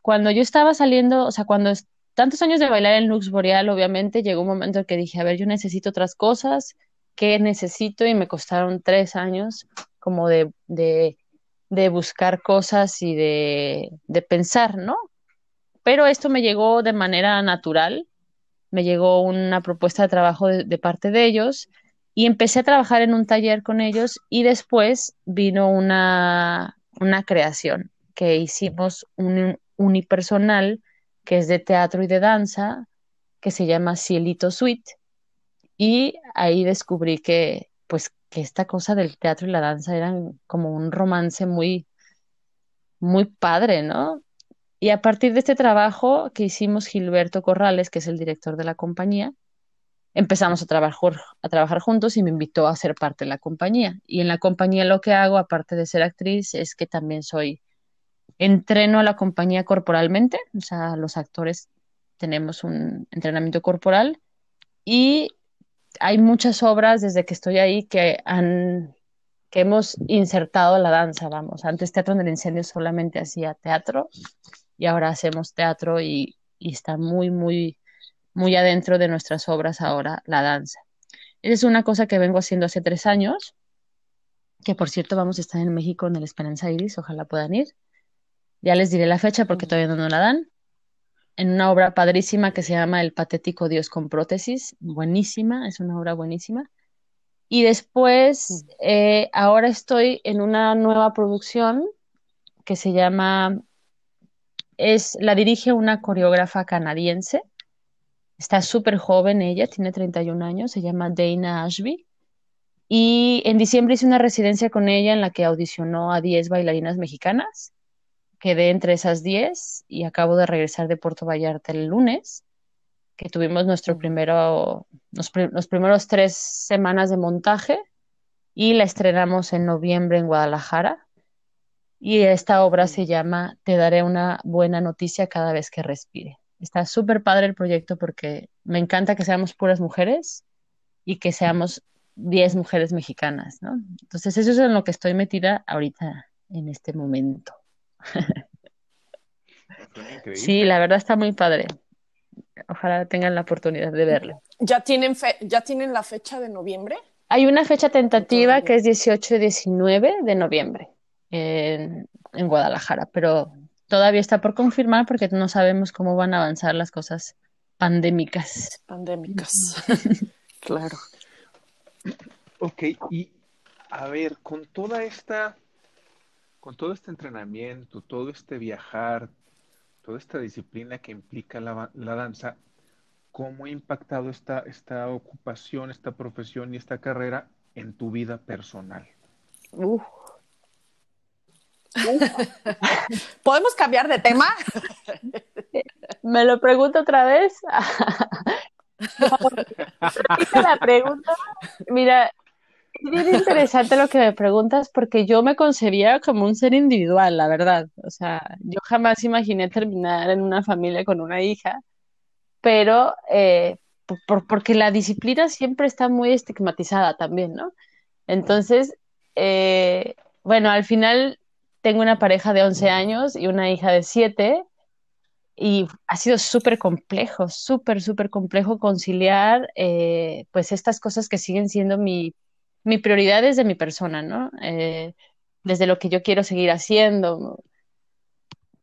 cuando yo estaba saliendo, o sea, cuando tantos años de bailar en Lux Boreal, obviamente llegó un momento en que dije, a ver, yo necesito otras cosas, ¿qué necesito? Y me costaron tres años como de, de, de buscar cosas y de, de pensar, ¿no? Pero esto me llegó de manera natural, me llegó una propuesta de trabajo de, parte de ellos y empecé a trabajar en un taller con ellos y después vino una, una creación que hicimos un unipersonal que es de teatro y de danza, que se llama Cielito Suite y ahí descubrí que pues que esta cosa del teatro y la danza eran como un romance muy muy padre, ¿no? Y a partir de este trabajo que hicimos Gilberto Corrales, que es el director de la compañía, empezamos a trabajar, a trabajar juntos y me invitó a ser parte de la compañía. Y en la compañía lo que hago, aparte de ser actriz, es que también soy, entreno a la compañía corporalmente, o sea, los actores tenemos un entrenamiento corporal y hay muchas obras desde que estoy ahí que han que hemos insertado la danza, vamos. Antes Teatro en el Incendio solamente hacía teatro y ahora hacemos teatro y, y está muy, muy, muy adentro de nuestras obras ahora la danza. Esa es una cosa que vengo haciendo hace tres años, que por cierto vamos a estar en México en el Esperanza Iris, ojalá puedan ir. Ya les diré la fecha porque todavía no nos la dan. En una obra padrísima que se llama El patético Dios con prótesis, buenísima, es una obra buenísima. Y después, eh, ahora estoy en una nueva producción que se llama, es, la dirige una coreógrafa canadiense. Está súper joven ella, tiene 31 años, se llama Dana Ashby. Y en diciembre hice una residencia con ella en la que audicionó a 10 bailarinas mexicanas. Quedé entre esas 10 y acabo de regresar de Puerto Vallarta el lunes, que tuvimos nuestro primero, los, los primeros tres semanas de montaje y la estrenamos en noviembre en Guadalajara. Y esta obra se llama Te daré una buena noticia cada vez que respire. Está súper padre el proyecto porque me encanta que seamos puras mujeres y que seamos 10 mujeres mexicanas, ¿no? Entonces eso es en lo que estoy metida ahorita en este momento. Sí, la verdad está muy padre. Ojalá tengan la oportunidad de verlo. ¿Ya tienen, fe ¿Ya tienen la fecha de noviembre? Hay una fecha tentativa que es 18 y 19 de noviembre en, en, Guadalajara, pero todavía está por confirmar porque no sabemos cómo van a avanzar las cosas pandémicas. Pandémicas, claro. Ok, y a ver, con toda esta, con todo este entrenamiento, todo este viajar, toda esta disciplina que implica la, la danza, ¿cómo ha impactado esta, esta ocupación, esta profesión y esta carrera en tu vida personal? Uh. ¿Podemos cambiar de tema? ¿Me lo pregunto otra vez? la pregunta. Mira, es bien interesante lo que me preguntas porque yo me concebía como un ser individual, la verdad. O sea, yo jamás imaginé terminar en una familia con una hija, pero eh, por, porque la disciplina siempre está muy estigmatizada también, ¿no? Entonces, eh, bueno, al final tengo una pareja de 11 años y una hija de 7 y ha sido súper complejo, súper, súper complejo conciliar eh, pues estas cosas que siguen siendo mi, mi prioridad desde mi persona, ¿no? Eh, desde lo que yo quiero seguir haciendo.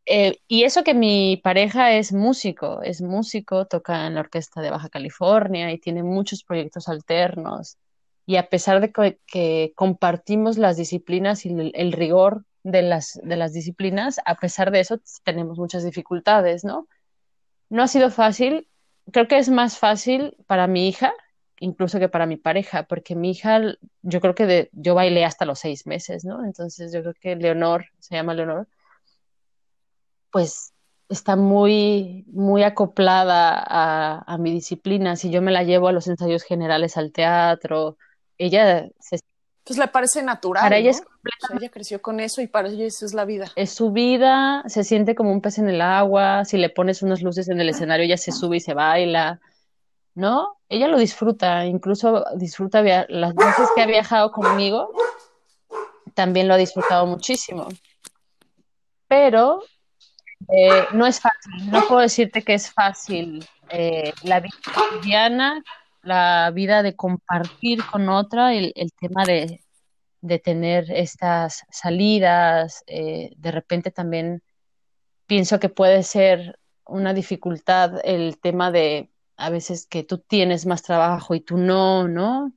Eh, y eso que mi pareja es músico, es músico, toca en la Orquesta de Baja California y tiene muchos proyectos alternos. Y a pesar de que, que compartimos las disciplinas y el, el rigor de las, de las disciplinas, a pesar de eso tenemos muchas dificultades, ¿no? No ha sido fácil, creo que es más fácil para mi hija, incluso que para mi pareja, porque mi hija, yo creo que de, yo bailé hasta los seis meses, ¿no? Entonces yo creo que Leonor, se llama Leonor, pues está muy, muy acoplada a, a mi disciplina. Si yo me la llevo a los ensayos generales al teatro, ella se Pues le parece natural. Para ella es o sea, ella creció con eso y para ella eso es la vida. Es su vida, se siente como un pez en el agua, si le pones unas luces en el escenario, ella se sube y se baila, ¿no? Ella lo disfruta, incluso disfruta las veces que ha viajado conmigo, también lo ha disfrutado muchísimo. Pero eh, no es fácil, no puedo decirte que es fácil. Eh, la vida cotidiana, la vida de compartir con otra, el, tema de, tener estas salidas, eh, de repente también pienso que puede ser una dificultad el tema de a veces que tú tienes más trabajo y tú no, ¿no?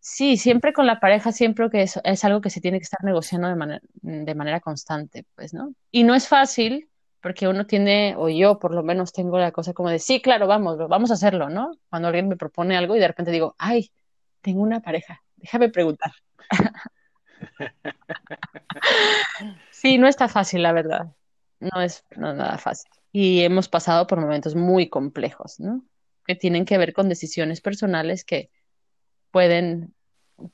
Sí, siempre con la pareja, siempre que es, es algo que se tiene que estar negociando de, manera, de manera constante, pues, ¿no? Y no es fácil, porque uno tiene, o yo por lo menos tengo la cosa como de, sí, claro, vamos, vamos a hacerlo, ¿no? Cuando alguien me propone algo y de repente digo, ay, tengo una pareja, déjame preguntar. sí, no está fácil, la verdad. No es, no nada fácil. Y hemos pasado por momentos muy complejos, ¿no? Que tienen que ver con decisiones personales que pueden,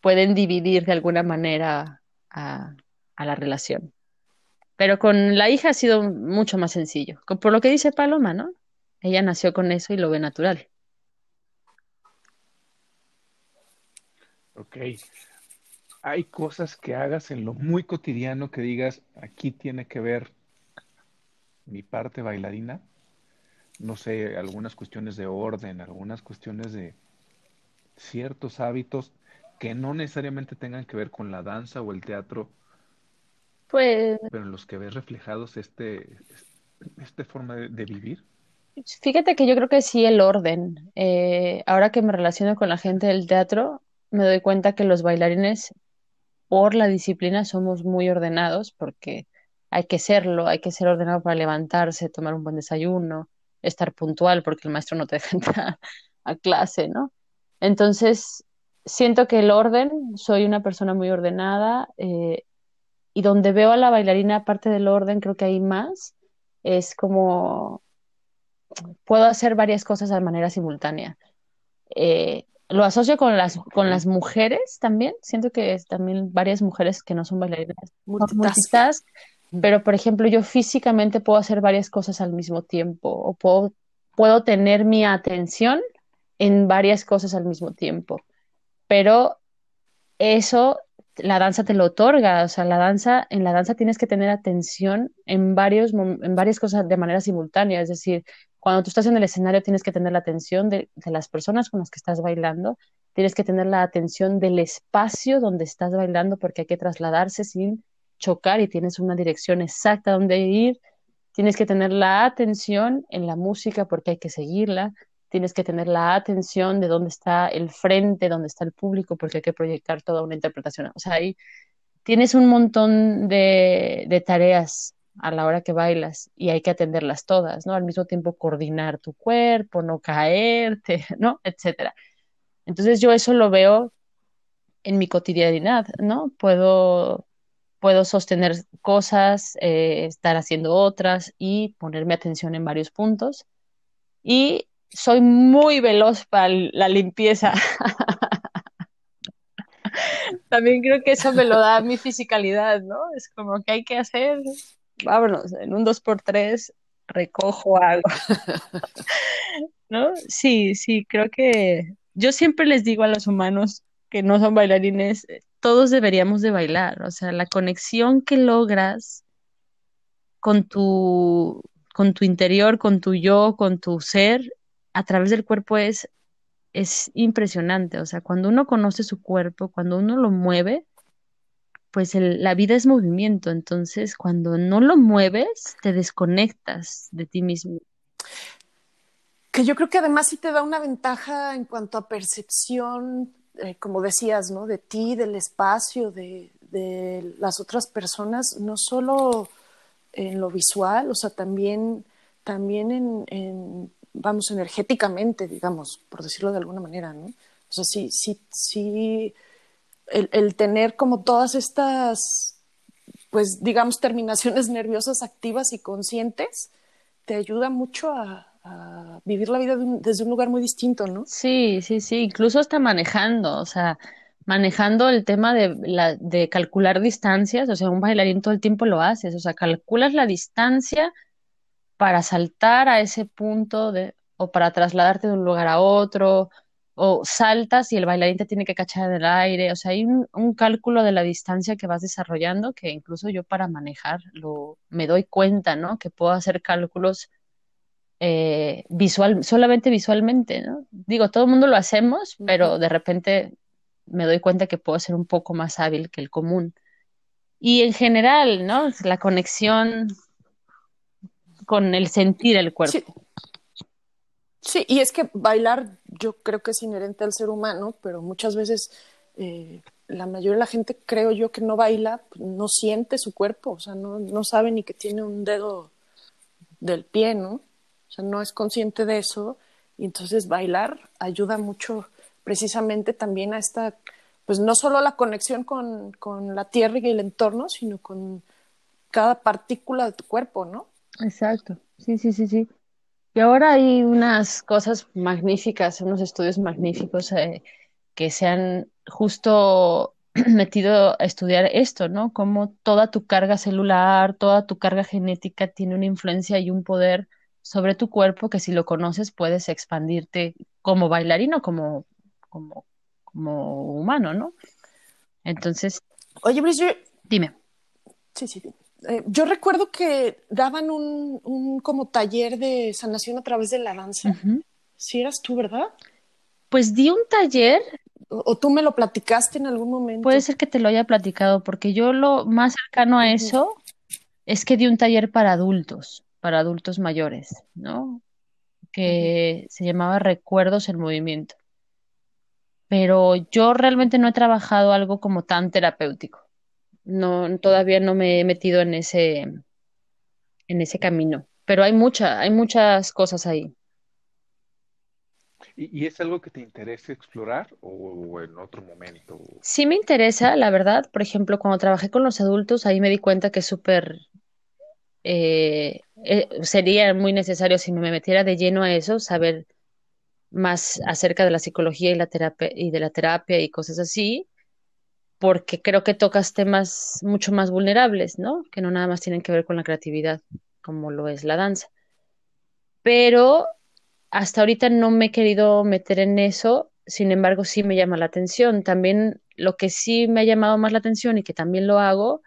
pueden dividir de alguna manera a, a la relación. Pero con la hija ha sido mucho más sencillo. Por lo que dice Paloma, ¿no? Ella nació con eso y lo ve natural. Ok. Hay cosas que hagas en lo muy cotidiano que digas, aquí tiene que ver mi parte bailarina. No sé, algunas cuestiones de orden, algunas cuestiones de ciertos hábitos que no necesariamente tengan que ver con la danza o el teatro, pues. Pero en los que ves reflejados este, esta forma de, vivir. Fíjate que yo creo que sí el orden. Eh, ahora que me relaciono con la gente del teatro, me doy cuenta que los bailarines, por la disciplina, somos muy ordenados porque hay que serlo, hay que ser ordenado para levantarse, tomar un buen desayuno, estar puntual porque el maestro no te deja entrar a clase, ¿no? Entonces, siento que el orden, soy una persona muy ordenada, eh, y donde veo a la bailarina, aparte del orden, creo que hay más, es como puedo hacer varias cosas de manera simultánea. Eh, lo asocio con las, con las mujeres también, siento que es también varias mujeres que no son bailarinas, multitask, pero por ejemplo yo físicamente puedo hacer varias cosas al mismo tiempo o puedo, puedo tener mi atención en varias cosas al mismo tiempo, pero eso la danza te lo otorga, o sea, la danza, en la danza tienes que tener atención en, varios, en varias cosas de manera simultánea, es decir, cuando tú estás en el escenario tienes que tener la atención de, de las personas con las que estás bailando, tienes que tener la atención del espacio donde estás bailando porque hay que trasladarse sin chocar y tienes una dirección exacta donde ir, tienes que tener la atención en la música porque hay que seguirla, tienes que tener la atención de dónde está el frente, dónde está el público, porque hay que proyectar toda una interpretación. O sea, ahí tienes un montón de, de tareas a la hora que bailas y hay que atenderlas todas, ¿no? Al mismo tiempo coordinar tu cuerpo, no caerte, ¿no? Etcétera. Entonces yo eso lo veo en mi cotidianidad, ¿no? Puedo, puedo sostener cosas, eh, estar haciendo otras y ponerme atención en varios puntos. Y soy muy veloz para la limpieza. También creo que eso me lo da mi fisicalidad, ¿no? Es como que hay que hacer, vámonos, en un 2x3 recojo algo. ¿No? Sí, sí, creo que yo siempre les digo a los humanos que no son bailarines, todos deberíamos de bailar, o sea, la conexión que logras con tu con tu interior, con tu yo, con tu ser, a través del cuerpo es, es impresionante. O sea, cuando uno conoce su cuerpo, cuando uno lo mueve, pues la vida es movimiento. Entonces, cuando no lo mueves, te desconectas de ti mismo. Que yo creo que además sí te da una ventaja en cuanto a percepción, eh, como decías, ¿no? De ti, del espacio, de, de las otras personas, no solo en lo visual, o sea, también, también en vamos, energéticamente, digamos, por decirlo de alguna manera, ¿no? O sea, sí, sí, sí, el, tener como todas estas, pues, digamos, terminaciones nerviosas activas y conscientes, te ayuda mucho a, vivir la vida desde un lugar muy distinto, ¿no? Sí, sí, sí, incluso hasta manejando, o sea, manejando el tema de, la, de calcular distancias, o sea, un bailarín todo el tiempo lo haces, o sea, calculas la distancia para saltar a ese punto de, o para trasladarte de un lugar a otro, o saltas y el bailarín te tiene que cachar en el aire, o sea, hay un, un, cálculo de la distancia que vas desarrollando que incluso yo para manejar lo, me doy cuenta, ¿no? Que puedo hacer cálculos eh, visual, solamente visualmente, ¿no? Digo, todo el mundo lo hacemos, pero de repente me doy cuenta que puedo ser un poco más hábil que el común. Y en general, ¿no? La conexión con el sentir el cuerpo. Sí. sí. y es que bailar yo creo que es inherente al ser humano, pero muchas veces eh, la mayoría de la gente creo yo que no baila, no siente su cuerpo, o sea, no, no sabe ni que tiene un dedo del pie, ¿no? O sea, no es consciente de eso y entonces bailar ayuda mucho precisamente también a esta, pues no solo la conexión con, con la tierra y el entorno, sino con cada partícula de tu cuerpo, ¿no? Exacto, sí, sí, sí, sí. Y ahora hay unas cosas magníficas, unos estudios magníficos eh, que se han justo metido a estudiar esto, ¿no? Cómo toda tu carga celular, toda tu carga genética tiene una influencia y un poder sobre tu cuerpo que si lo conoces puedes expandirte como bailarino, como, como, como humano, ¿no? Entonces. Oye, Brice, dime. Sí, sí, eh, yo recuerdo que daban un, un, como taller de sanación a través de la danza. Uh -huh. Si eras tú, ¿verdad? Pues di un taller. O, o, tú me lo platicaste en algún momento. Puede ser que te lo haya platicado, porque yo lo más cercano a eso uh -huh. es que di un taller para adultos, para adultos mayores, ¿no? Que uh -huh. se llamaba Recuerdos en Movimiento. Pero yo realmente no he trabajado algo como tan terapéutico no todavía no me he metido en ese en ese camino pero hay mucha hay muchas cosas ahí ¿Y, es algo que te interesa explorar o, o, en otro momento? Sí me interesa, la verdad. Por ejemplo, cuando trabajé con los adultos, ahí me di cuenta que es súper... Eh, eh, sería muy necesario si me metiera de lleno a eso, saber más acerca de la psicología y la terapia y de la terapia y cosas así, porque creo que tocas temas mucho más vulnerables, ¿no? Que no nada más tienen que ver con la creatividad, como lo es la danza. Pero hasta ahorita no me he querido meter en eso, sin embargo sí me llama la atención. También lo que sí me ha llamado más la atención y que también lo hago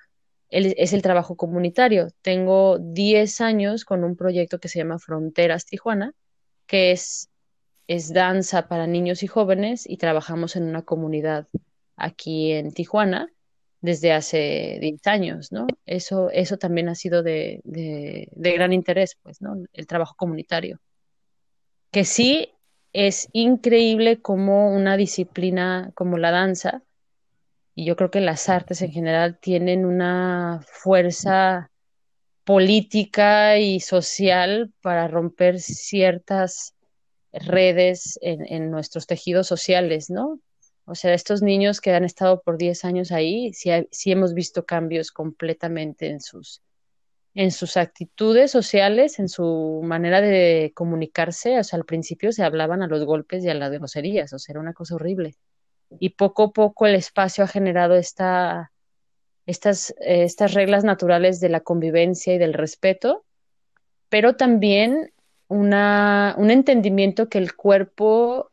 es el trabajo comunitario. Tengo 10 años con un proyecto que se llama Fronteras Tijuana, que es, es danza para niños y jóvenes y trabajamos en una comunidad aquí en Tijuana desde hace 10 años, ¿no? Eso, eso también ha sido de, de, gran interés, pues, ¿no? El trabajo comunitario. Que sí es increíble como una disciplina como la danza, y yo creo que las artes en general tienen una fuerza política y social para romper ciertas redes en, en nuestros tejidos sociales, ¿no? O sea, estos niños que han estado por 10 años ahí, sí, sí, hemos visto cambios completamente en sus, en sus actitudes sociales, en su manera de comunicarse. O sea, al principio se hablaban a los golpes y a las groserías, o sea, era una cosa horrible. Y poco a poco el espacio ha generado eh, estas reglas naturales de la convivencia y del respeto, pero también un entendimiento que el cuerpo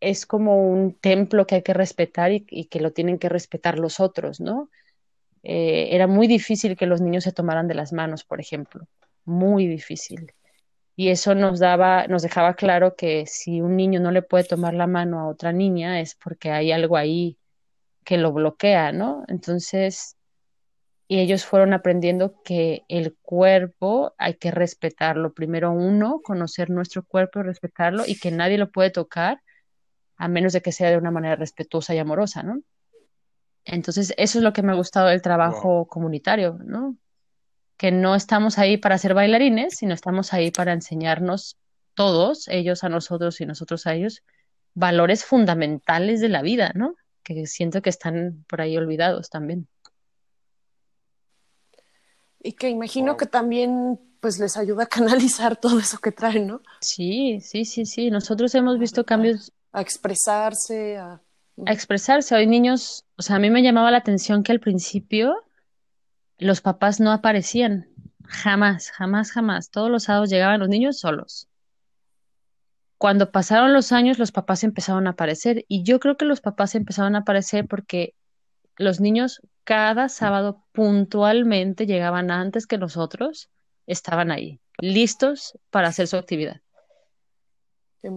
es como un templo que hay que respetar y, y que lo tienen que respetar los otros, ¿no? Eh, era muy difícil que los niños se tomaran de las manos, por ejemplo, muy difícil. Y eso nos daba, nos dejaba claro que si un niño no le puede tomar la mano a otra niña es porque hay algo ahí que lo bloquea, ¿no? Entonces, y ellos fueron aprendiendo que el cuerpo hay que respetarlo. Primero uno, conocer nuestro cuerpo y respetarlo y que nadie lo puede tocar a menos de que sea de una manera respetuosa y amorosa, ¿no? Entonces, eso es lo que me ha gustado del trabajo wow. comunitario, ¿no? Que no estamos ahí para ser bailarines, sino estamos ahí para enseñarnos todos, ellos a nosotros y nosotros a ellos, valores fundamentales de la vida, ¿no? Que siento que están por ahí olvidados también. Y que imagino wow. que también pues les ayuda a canalizar todo eso que traen, ¿no? Sí, sí, sí, sí. Nosotros hemos visto cambios a expresarse, a... a expresarse. Hay niños, o sea, a mí me llamaba la atención que al principio los papás no aparecían. Jamás, jamás, jamás. Todos los sábados llegaban los niños solos. Cuando pasaron los años, los papás empezaron a aparecer. Y yo creo que los papás empezaron a aparecer porque los niños cada sábado puntualmente llegaban antes que nosotros, estaban ahí, listos para hacer su actividad.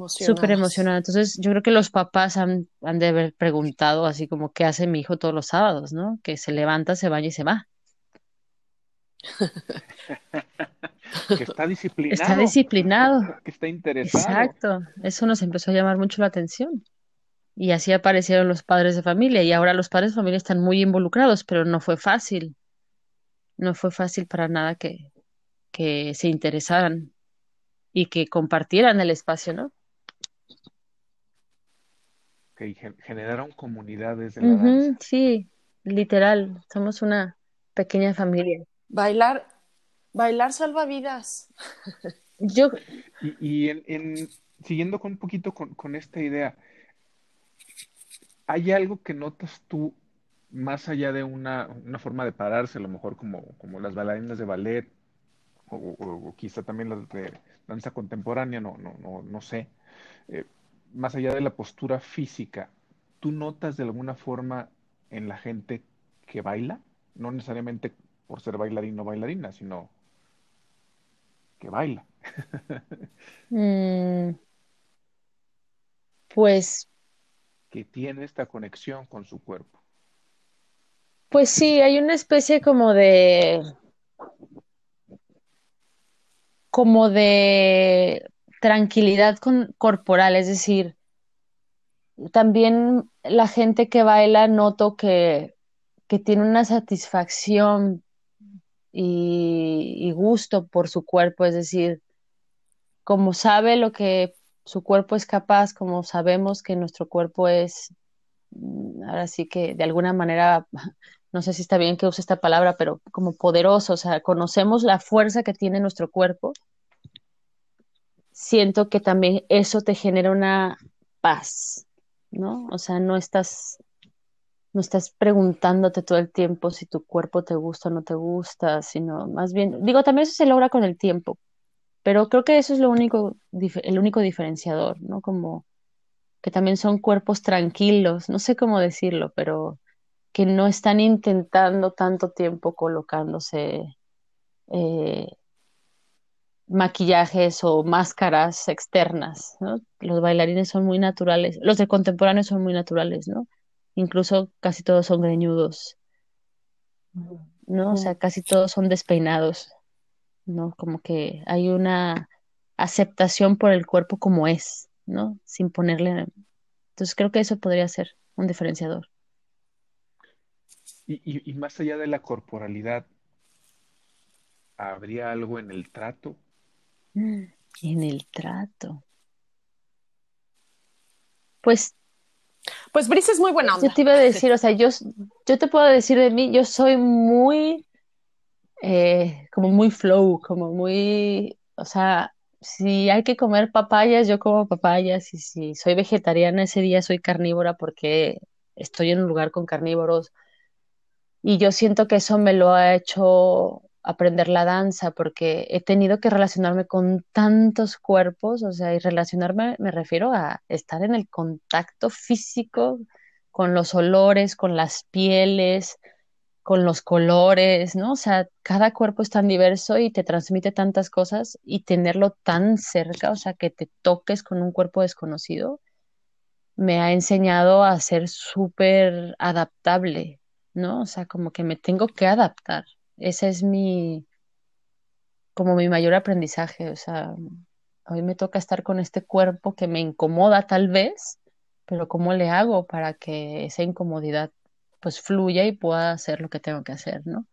Súper emocionada. Entonces, yo creo que los papás han, han, de haber preguntado así como, ¿qué hace mi hijo todos los sábados? ¿No? Que se levanta, se baña y se va. que está disciplinado. Está disciplinado. Que está interesado. Exacto. Eso nos empezó a llamar mucho la atención. Y así aparecieron los padres de familia. Y ahora los padres de familia están muy involucrados, pero no fue fácil. No fue fácil para nada que, que se interesaran y que compartieran el espacio, ¿no? Que generaron comunidades de la danza. Sí, literal, somos una pequeña familia. Bailar, bailar salva vidas. Yo... Y, y en, en, siguiendo con un poquito con, con esta idea, ¿hay algo que notas tú más allá de una, una, forma de pararse, a lo mejor como, como las bailarinas de ballet, o, o, o, quizá también las de danza contemporánea, no, no, no, no sé. Eh, más allá de la postura física, ¿tú notas de alguna forma en la gente que baila? No necesariamente por ser bailarín o bailarina, sino que baila. mm, pues. Que tiene esta conexión con su cuerpo. Pues sí, hay una especie como de como de tranquilidad con, corporal, es decir, también la gente que baila noto que, que tiene una satisfacción y, gusto por su cuerpo, es decir, como sabe lo que su cuerpo es capaz, como sabemos que nuestro cuerpo es, ahora sí que de alguna manera no sé si está bien que use esta palabra, pero como poderoso, o sea, conocemos la fuerza que tiene nuestro cuerpo, siento que también eso te genera una paz, ¿no? O sea, no estás, no estás preguntándote todo el tiempo si tu cuerpo te gusta o no te gusta, sino más bien, digo, también eso se logra con el tiempo, pero creo que eso es lo único, el único diferenciador, ¿no? Como que también son cuerpos tranquilos, no sé cómo decirlo, pero que no están intentando tanto tiempo colocándose eh, maquillajes o máscaras externas, ¿no? Los bailarines son muy naturales, los de contemporáneos son muy naturales, ¿no? Incluso casi todos son greñudos, ¿no? O sea, casi todos son despeinados, ¿no? Como que hay una aceptación por el cuerpo como es, ¿no? Sin ponerle... Entonces creo que eso podría ser un diferenciador. Y, y, y, más allá de la corporalidad, ¿habría algo en el trato? En el trato. Pues. Pues Brice es muy buena onda. Yo te iba a decir, o sea, yo, yo te puedo decir de mí, yo soy muy. Eh, como muy flow, como muy. O sea, si hay que comer papayas, yo como papayas. Y si soy vegetariana ese día, soy carnívora porque estoy en un lugar con carnívoros y yo siento que eso me lo ha hecho aprender la danza porque he tenido que relacionarme con tantos cuerpos, o sea, y relacionarme me refiero a estar en el contacto físico con los olores, con las pieles, con los colores, ¿no? O sea, cada cuerpo es tan diverso y te transmite tantas cosas y tenerlo tan cerca, o sea, que te toques con un cuerpo desconocido, me ha enseñado a ser súper adaptable, ¿no? O sea, como que me tengo que adaptar. Ese es mi, como mi mayor aprendizaje. O sea, hoy me toca estar con este cuerpo que me incomoda tal vez, pero ¿cómo le hago para que esa incomodidad pues fluya y pueda hacer lo que tengo que hacer, ¿no?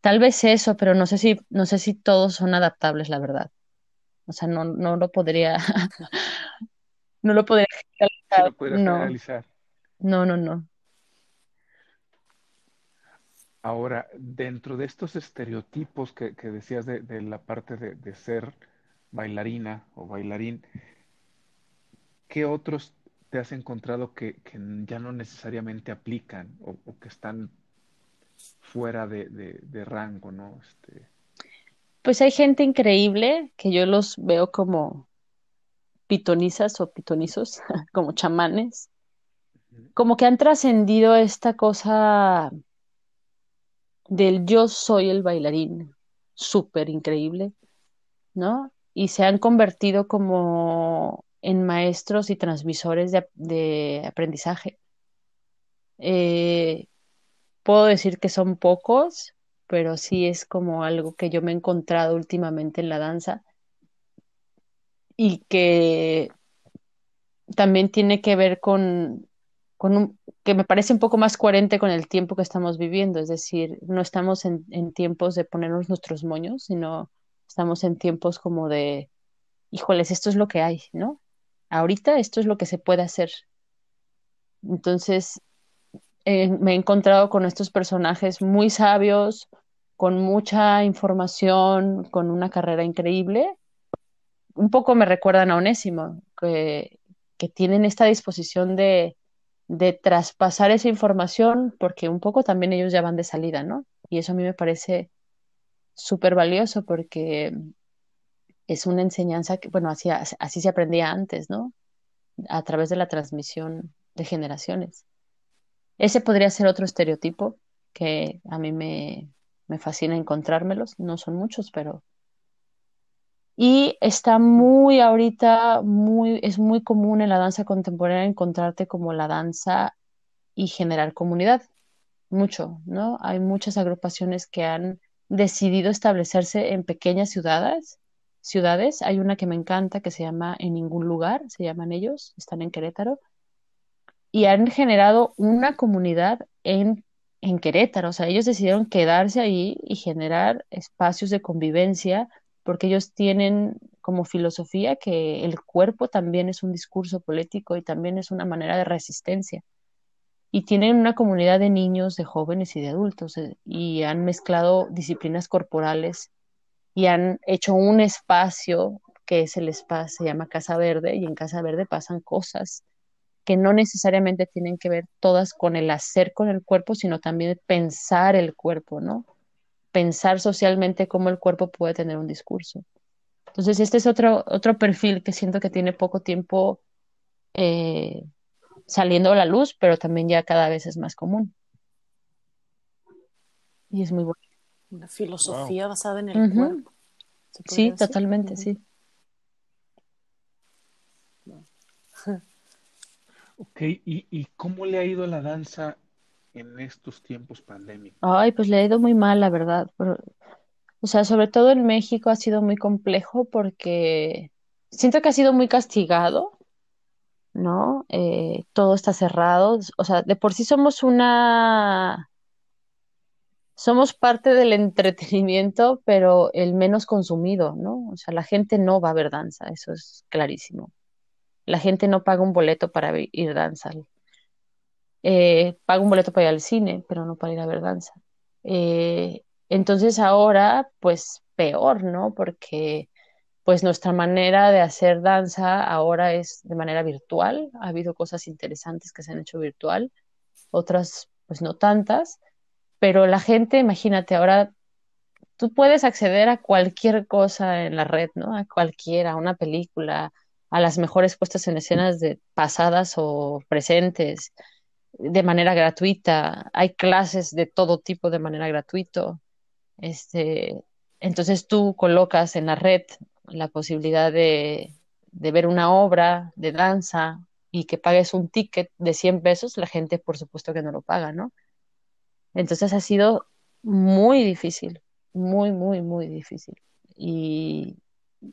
Tal vez eso, pero no sé si, no sé si todos son adaptables, la verdad. O sea, no, no lo podría, no lo podría generalizar. No, no, no, no. Ahora, dentro de estos estereotipos que, que decías de, de, la parte de, de, ser bailarina o bailarín, ¿qué otros te has encontrado que, ya no necesariamente aplican o, que están fuera de, rango, ¿no? Este... Pues hay gente increíble que yo los veo como pitonizas o pitonizos, como chamanes, como que han trascendido esta cosa del yo soy el bailarín, súper increíble, ¿no? Y se han convertido como en maestros y transmisores de, aprendizaje. Eh, puedo decir que son pocos, pero sí es como algo que yo me he encontrado últimamente en la danza y que también tiene que ver con, que me parece un poco más coherente con el tiempo que estamos viviendo, es decir, no estamos en, tiempos de ponernos nuestros moños, sino estamos en tiempos como de, híjoles, esto es lo que hay, ¿no? Ahorita esto es lo que se puede hacer. Entonces, eh, me he encontrado con estos personajes muy sabios, con mucha información, con una carrera increíble. Un poco me recuerdan a Onésimo, que tienen esta disposición de, de traspasar esa información, porque un poco también ellos ya van de salida, ¿no? Y eso a mí me parece súper valioso porque es una enseñanza que, bueno, así, así se aprendía antes, ¿no? A través de la transmisión de generaciones. Ese podría ser otro estereotipo que a mí me, me fascina encontrármelos, no son muchos, pero... Y está muy ahorita, muy, es muy común en la danza contemporánea encontrarte como la danza y generar comunidad, mucho, ¿no? Hay muchas agrupaciones que han decidido establecerse en pequeñas ciudades, ciudades. Hay una que me encanta que se llama En ningún lugar, se llaman ellos, están en Querétaro, y han generado una comunidad en, en Querétaro. O sea, ellos decidieron quedarse ahí y generar espacios de convivencia porque ellos tienen como filosofía que el cuerpo también es un discurso político y también es una manera de resistencia. Y tienen una comunidad de niños, de jóvenes y de adultos eh, y han mezclado disciplinas corporales y han hecho un espacio que es el espacio, se llama Casa Verde y en Casa Verde pasan cosas que no necesariamente tienen que ver todas con el hacer con el cuerpo, sino también pensar el cuerpo, ¿no? Pensar socialmente cómo el cuerpo puede tener un discurso. Entonces, este es otro, otro perfil que siento que tiene poco tiempo eh, saliendo a la luz, pero también ya cada vez es más común. Y es muy bueno. Una filosofía basada en el cuerpo. Sí, totalmente, sí. Ok, ¿Y, ¿y cómo le ha ido a la danza en estos tiempos pandémicos? Ay, pues le ha ido muy mal, la verdad. o sea, sobre todo en México ha sido muy complejo porque siento que ha sido muy castigado, ¿no? Eh, todo está cerrado. O sea, de por sí somos una... Somos parte del entretenimiento, pero el menos consumido, ¿no? O sea, la gente no va a ver danza, eso es clarísimo. La gente no paga un boleto para ir danza. Eh, paga un boleto para ir al cine, pero no para ir a ver danza. Eh, entonces ahora, pues peor, ¿no? Porque pues nuestra manera de hacer danza ahora es de manera virtual. Ha habido cosas interesantes que se han hecho virtual, otras pues no tantas, pero la gente, imagínate, ahora tú puedes acceder a cualquier cosa en la red, ¿no? A cualquiera, a una película, a las mejores puestas en escenas de pasadas o presentes de manera gratuita. Hay clases de todo tipo de manera gratuita. Este, entonces tú colocas en la red la posibilidad de, de ver una obra de danza y que pagues un ticket de 100 pesos, la gente por supuesto que no lo paga, ¿no? Entonces ha sido muy difícil, muy, muy, muy difícil. Y,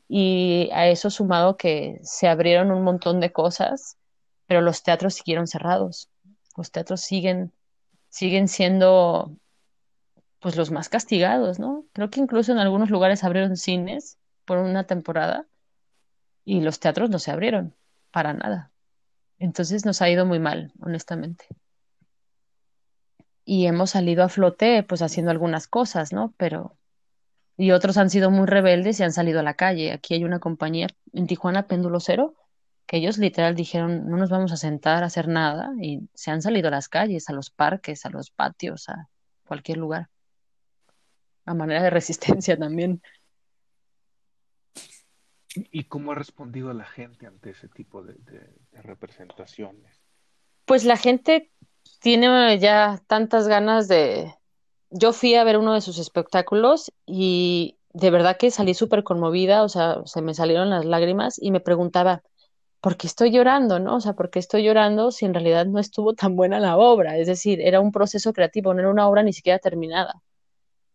y a eso sumado que se abrieron un montón de cosas, pero los teatros siguieron cerrados. Los teatros siguen, siguen siendo pues los más castigados, ¿no? Creo que incluso en algunos lugares abrieron cines por una temporada y los teatros no se abrieron para nada. Entonces nos ha ido muy mal, honestamente. Y hemos salido a flote pues haciendo algunas cosas, ¿no? Pero y otros han sido muy rebeldes y han salido a la calle. Aquí hay una compañía en Tijuana, Péndulo Cero, que ellos literal dijeron, no nos vamos a sentar a hacer nada y se han salido a las calles, a los parques, a los patios, a cualquier lugar. A manera de resistencia también. ¿Y cómo ha respondido la gente ante ese tipo de, representaciones? Pues la gente tiene ya tantas ganas de... Yo fui a ver uno de sus espectáculos y de verdad que salí súper conmovida, o sea, se me salieron las lágrimas y me preguntaba, ¿por qué estoy llorando? ¿No? O sea, ¿por qué estoy llorando si en realidad no estuvo tan buena la obra? Es decir, era un proceso creativo, no era una obra ni siquiera terminada.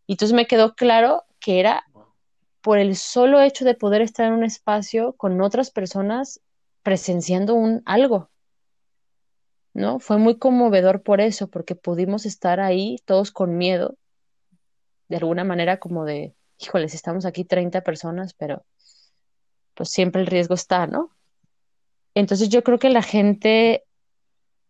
Y entonces me quedó claro que era por el solo hecho de poder estar en un espacio con otras personas presenciando un algo. ¿No? Fue muy conmovedor por eso, porque pudimos estar ahí todos con miedo, de alguna manera como de, híjoles, estamos aquí 30 personas, pero pues siempre el riesgo está, ¿no? Entonces yo creo que la gente,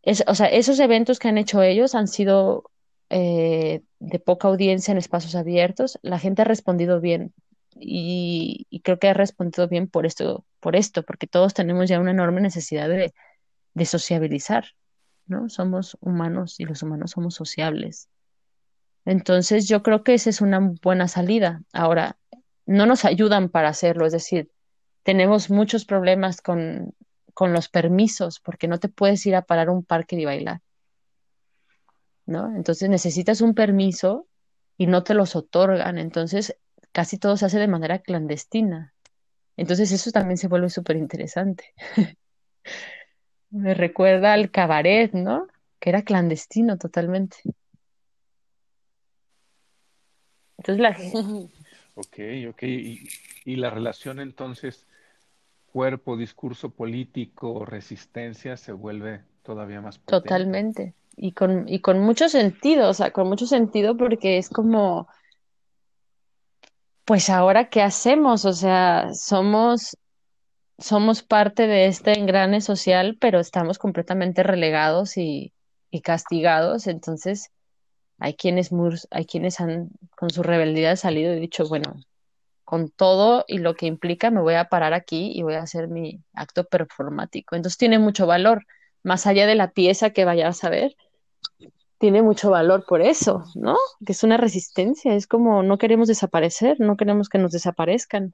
es, o sea, esos eventos que han hecho ellos han sido eh, de poca audiencia en espacios abiertos, la gente ha respondido bien y, creo que ha respondido bien por esto, por esto, porque todos tenemos ya una enorme necesidad de, de sociabilizar, ¿no? Somos humanos y los humanos somos sociables. Entonces yo creo que esa es una buena salida. Ahora, no nos ayudan para hacerlo, es decir, tenemos muchos problemas con, con los permisos, porque no te puedes ir a parar un parque y bailar. ¿No? Entonces necesitas un permiso y no te los otorgan. Entonces casi todo se hace de manera clandestina. Entonces eso también se vuelve súper interesante. Me recuerda al cabaret, ¿no? Que era clandestino totalmente. Entonces la Ok, ok. Y, la relación entonces cuerpo, discurso político, resistencia se vuelve todavía más. Totalmente. Y con, y con mucho sentido, o sea, con mucho sentido porque es como, pues ahora qué hacemos, o sea, somos, somos parte de este engrane social, pero estamos completamente relegados y, y castigados, entonces hay quienes, hay quienes han con su rebeldía salido y dicho, bueno, con todo y lo que implica me voy a parar aquí y voy a hacer mi acto performático. Entonces tiene mucho valor, más allá de la pieza que vayas a ver, tiene mucho valor por eso, ¿no? Que es una resistencia, es como no queremos desaparecer, no queremos que nos desaparezcan.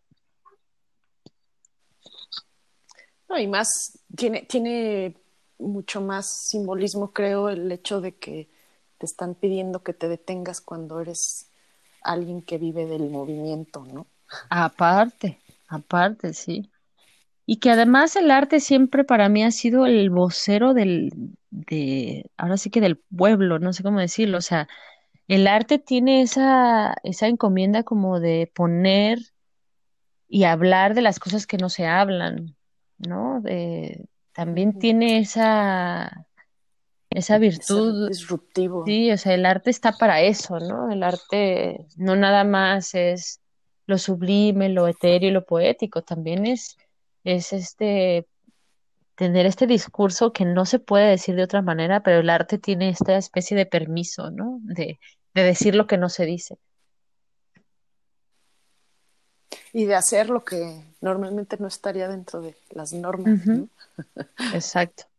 No, y más, tiene, tiene mucho más simbolismo, creo, el hecho de que te están pidiendo que te detengas cuando eres alguien que vive del movimiento, ¿no? Aparte, aparte, sí. Y que además el arte siempre para mí ha sido el vocero del, de, ahora sí que del pueblo, no sé cómo decirlo, o sea, el arte tiene esa, esa encomienda como de poner y hablar de las cosas que no se hablan, ¿no? De, también tiene esa, esa virtud. disruptivo. Sí, o sea, el arte está para eso, ¿no? El arte no nada más es lo sublime, lo etéreo y lo poético, también es, es este tener este discurso que no se puede decir de otra manera, pero el arte tiene esta especie de permiso, ¿no? De, de decir lo que no se dice. Y de hacer lo que normalmente no estaría dentro de las normas. ¿no? Exacto.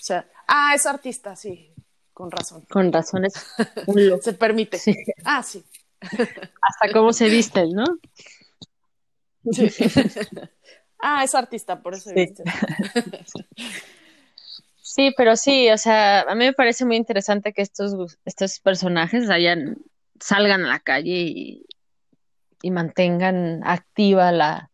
O sea, ah, es artista, sí, con razón. Con razones. se permite. Ah, sí. Hasta cómo se visten, ¿no? Sí. ah, es artista, por eso sí. sí, pero sí, o sea, a mí me parece muy interesante que estos, estos personajes hayan, salgan a la calle y, y mantengan activa la,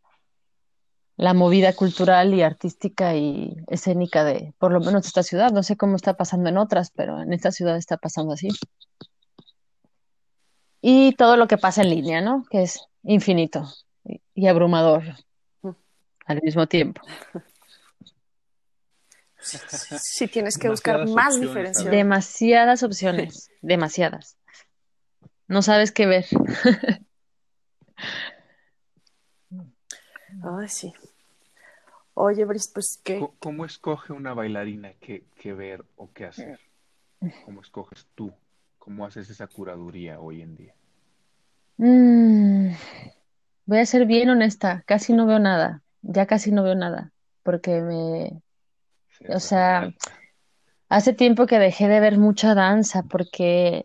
la movida cultural y artística y escénica de, por lo menos, esta ciudad. No sé cómo está pasando en otras, pero en esta ciudad está pasando así. Y todo lo que pasa en línea, ¿no? Que es infinito y abrumador al mismo tiempo. Sí, tienes que buscar más diferencias. Demasiadas opciones, demasiadas. No sabes qué ver. Ay, sí. Oye, Brice, pues qué. ¿Cómo, escoge una bailarina qué, ver o qué hacer? ¿Cómo escoges tú? ¿Cómo haces esa curaduría hoy en día? Mm, voy a ser bien honesta, casi no veo nada, ya casi no veo nada. porque me, o sea, hace tiempo que dejé de ver mucha danza porque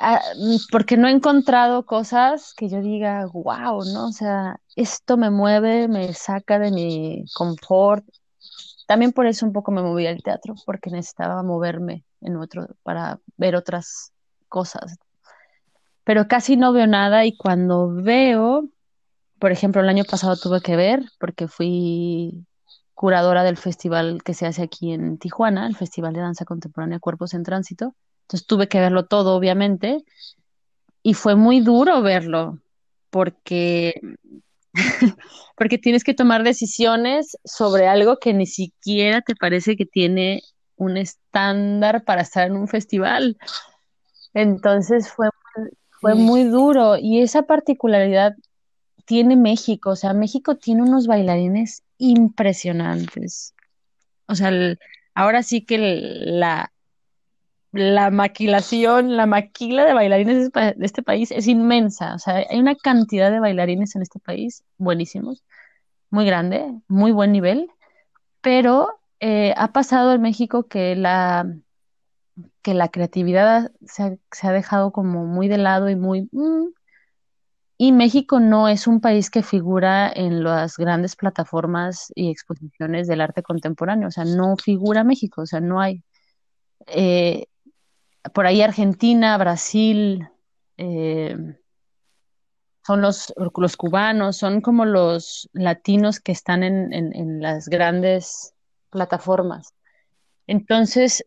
ah, porque no he encontrado cosas que yo diga, wow, ¿no? O sea, esto me mueve, me saca de mi confort. También por eso un poco me moví al teatro, porque necesitaba moverme en otro, para ver otras cosas. Pero casi no veo nada y cuando veo, por ejemplo, el año pasado tuve que ver, porque fui curadora del festival que se hace aquí en Tijuana, el Festival de Danza Contemporánea Cuerpos en Tránsito. Entonces tuve que verlo todo, obviamente, y fue muy duro verlo, porque, porque tienes que tomar decisiones sobre algo que ni siquiera te parece que tiene un estándar para estar en un festival. Entonces fue, fue muy duro y esa particularidad tiene México, o sea, México tiene unos bailarines impresionantes. O sea, ahora sí que la, la maquilación, la maquila de bailarines de este país es inmensa. O sea, hay una cantidad de bailarines en este país buenísimos, muy grande, muy buen nivel, pero eh, ha pasado en México que la, que la creatividad se ha, se ha dejado como muy de lado y muy... Mm, y México no es un país que figura en las grandes plataformas y exposiciones del arte contemporáneo, o sea, no figura México, o sea, no hay. Eh, por ahí Argentina, Brasil, eh, son los, los cubanos, son como los latinos que están en, en, las grandes plataformas. Entonces,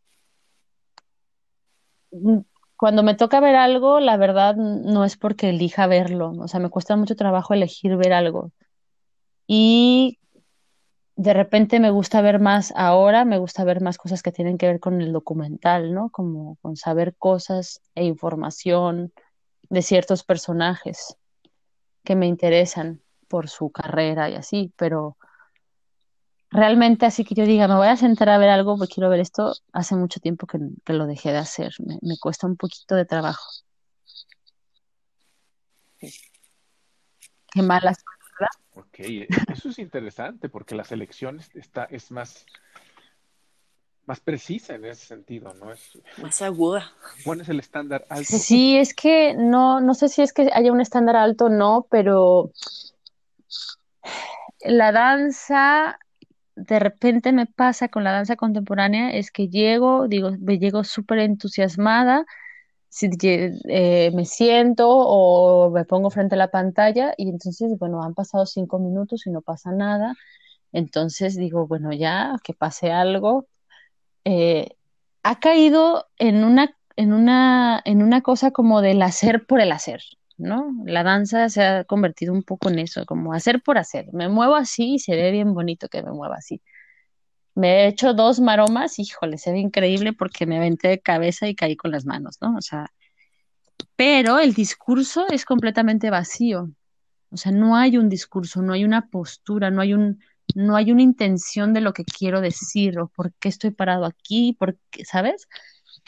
cuando me toca ver algo, la verdad no es porque elija verlo, o sea, me cuesta mucho trabajo elegir ver algo. Y de repente me gusta ver más ahora, me gusta ver más cosas que tienen que ver con el documental, ¿no? Como con saber cosas e información de ciertos personajes que me interesan por su carrera y así, pero realmente así que yo diga, me voy a sentar a ver algo porque quiero ver esto, hace mucho tiempo que, lo dejé de hacer, me, me, cuesta un poquito de trabajo. Qué malas Ok, eso es interesante porque la selección está, es más, más precisa en ese sentido, ¿no? Es más aguda. ¿Cuál es el estándar alto? Sí, es que no, no sé si es que haya un estándar alto o no, pero la danza de repente me pasa con la danza contemporánea es que llego, digo, me llego súper entusiasmada si, eh, me siento o me pongo frente a la pantalla y entonces, bueno, han pasado cinco minutos y no pasa nada. Entonces digo, bueno, ya, que pase algo. Eh, ha caído en una, en, una, en una cosa como del hacer por el hacer, ¿no? La danza se ha convertido un poco en eso, como hacer por hacer. Me muevo así y se ve bien bonito que me mueva así. Me he hecho dos maromas, híjole, se ve increíble porque me aventé de cabeza y caí con las manos, ¿no? O sea, pero el discurso es completamente vacío. O sea, no hay un discurso, no hay una postura, no hay un, no hay una intención de lo que quiero decir o por qué estoy parado aquí, por qué, ¿sabes?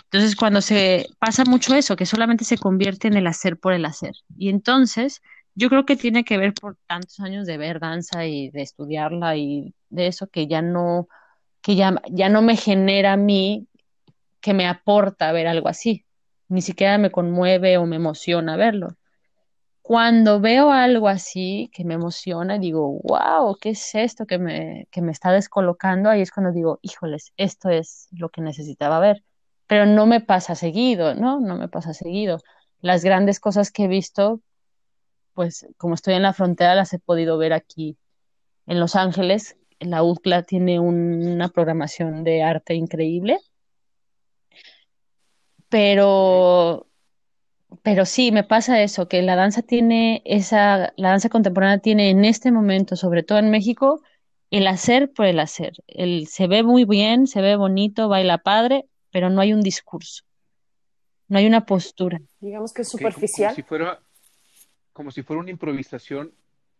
Entonces, cuando se pasa mucho eso, que solamente se convierte en el hacer por el hacer. Y entonces, yo creo que tiene que ver por tantos años de ver danza y de estudiarla y de eso que ya no, que ya, ya no me genera a mí que me aporta ver algo así. Ni siquiera me conmueve o me emociona verlo. Cuando veo algo así que me emociona, digo, wow, ¿qué es esto que me, que me está descolocando? Ahí es cuando digo, híjoles, esto es lo que necesitaba ver. Pero no me pasa seguido, ¿no? No me pasa seguido. Las grandes cosas que he visto, pues como estoy en la frontera, las he podido ver aquí en Los Ángeles, la UCLA tiene una programación de arte increíble. Pero, pero sí, me pasa eso, que la danza tiene esa, la danza contemporánea tiene en este momento, sobre todo en México, el hacer por el hacer. El, se ve muy bien, se ve bonito, baila padre, pero no hay un discurso. No hay una postura. Digamos que es superficial. como, si fuera, como si fuera una improvisación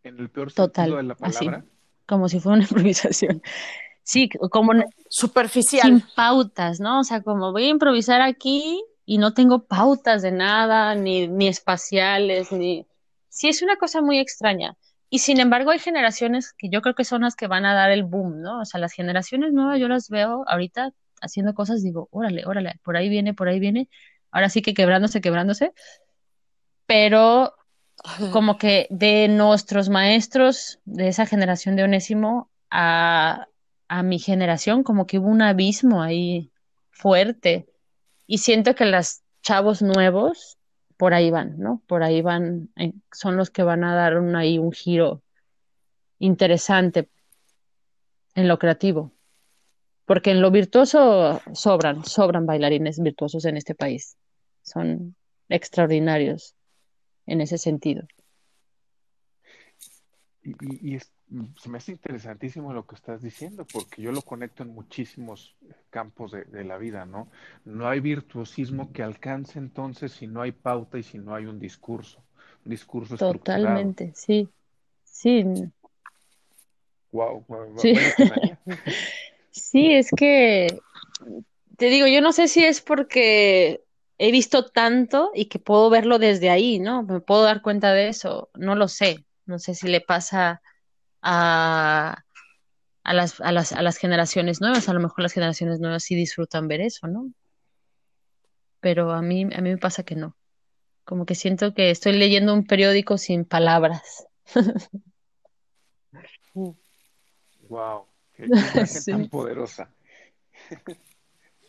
en el peor sentido de la palabra como si fuera una improvisación. Sí, como superficial. Sin pautas, ¿no? O sea, como voy a improvisar aquí y no tengo pautas de nada, ni, ni espaciales, ni... Sí, es una cosa muy extraña, y sin embargo hay generaciones que yo creo que son las que van a dar el boom, ¿no? O sea, las generaciones nuevas yo las veo ahorita haciendo cosas, digo, órale, órale, por ahí viene, por ahí viene, ahora sí que quebrándose, quebrándose, pero como que de nuestros maestros de esa generación de Onésimo a, a mi generación, como que hubo un abismo ahí fuerte. Y siento que los chavos nuevos por ahí van, ¿no? Por ahí van, eh, son los que van a dar un, ahí un giro interesante en lo creativo. Porque en lo virtuoso sobran, sobran bailarines virtuosos en este país. Son extraordinarios en ese sentido. Y, se me hace interesantísimo lo que estás diciendo, porque yo lo conecto en muchísimos campos de, la vida, ¿no? No hay virtuosismo que alcance entonces si no hay pauta y si no hay un discurso, un discurso Totalmente, sí, sí. Wow, sí. sí, es que te digo, yo no sé si es porque he visto tanto y que puedo verlo desde ahí, ¿no? Me puedo dar cuenta de eso, no lo sé. No sé si le pasa a, a, las, a, las, a las generaciones nuevas, a lo mejor las generaciones nuevas sí disfrutan ver eso, ¿no? Pero a mí, a mí me pasa que no. Como que siento que estoy leyendo un periódico sin palabras. wow, qué, imagen tan poderosa.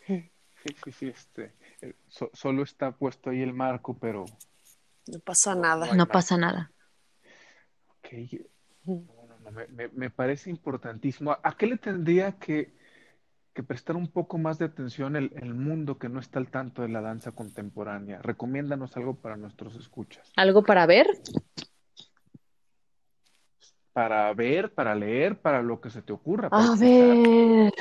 sí, sí, sí, este, eh, solo está puesto ahí el marco, pero no pasa nada. No pasa nada. me, parece importantísimo. ¿A qué le tendría que, prestar un poco más de atención el, el, mundo que no está al tanto de la danza contemporánea? Recomiéndanos algo para nuestros escuchas. ¿Algo para ver? Para ver, para leer, para lo que se te ocurra. A ver.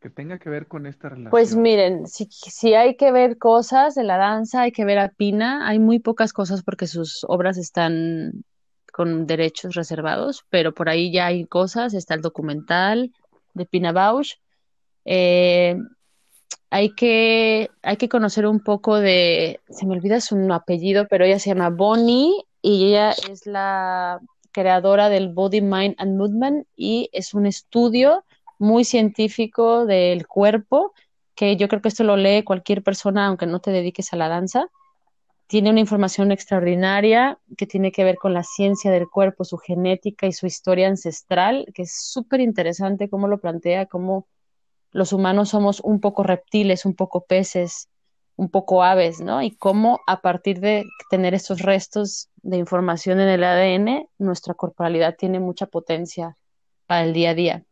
Que tenga que ver con esta relación. Pues miren, si, si hay que ver cosas de la danza, hay que ver a Pina. Hay muy pocas cosas porque sus obras están con derechos reservados, pero por ahí ya hay cosas, está el documental de Pina Bausch. Eh, hay que, hay que conocer un poco de, se me olvida su apellido, pero ella se llama Bonnie y ella es la creadora del Body, Mind and Movement y es un estudio muy científico del cuerpo, que yo creo que esto lo lee cualquier persona, aunque no te dediques a la danza, tiene una información extraordinaria que tiene que ver con la ciencia del cuerpo, su genética y su historia ancestral, que es súper interesante cómo lo plantea, cómo los humanos somos un poco reptiles, un poco peces, un poco aves, ¿no? Y cómo a partir de tener estos restos de información en el ADN, nuestra corporalidad tiene mucha potencia para el día a día.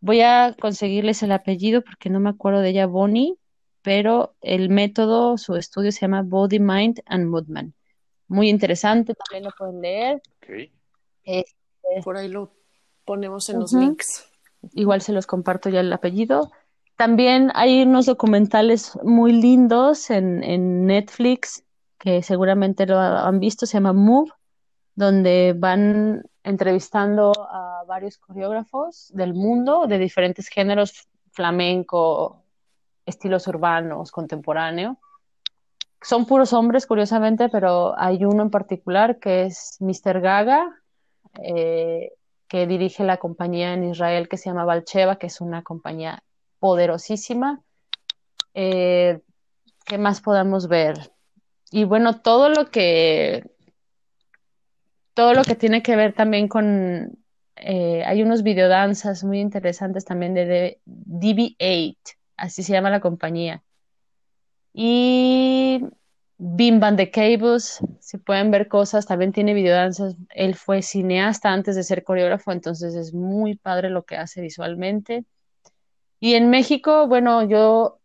Voy a conseguirles el apellido porque no me acuerdo de ella, Bonnie, pero el método, su estudio se llama Body, Mind and Movement. Muy interesante, también lo pueden leer. Este, Por ahí lo ponemos en los links. Igual se los comparto ya el apellido. También hay unos documentales muy lindos en, Netflix que seguramente lo han visto, se llama Move, donde van entrevistando a varios coreógrafos del mundo de diferentes géneros, flamenco, estilos urbanos, contemporáneo. Son puros hombres, curiosamente, pero hay uno en particular que es Mr. Gaga, eh, que dirige la compañía en Israel que se llama Valcheva, que es una compañía poderosísima. Eh, ¿Qué más podemos ver? Y bueno, todo lo que todo lo que tiene que ver también con eh, hay unos videodanzas muy interesantes también de DB8 así se llama la compañía. Y Bim Van de Cables, si pueden ver cosas, también tiene videodanzas. Él fue cineasta antes de ser coreógrafo, entonces es muy padre lo que hace visualmente. Y en México, bueno, yo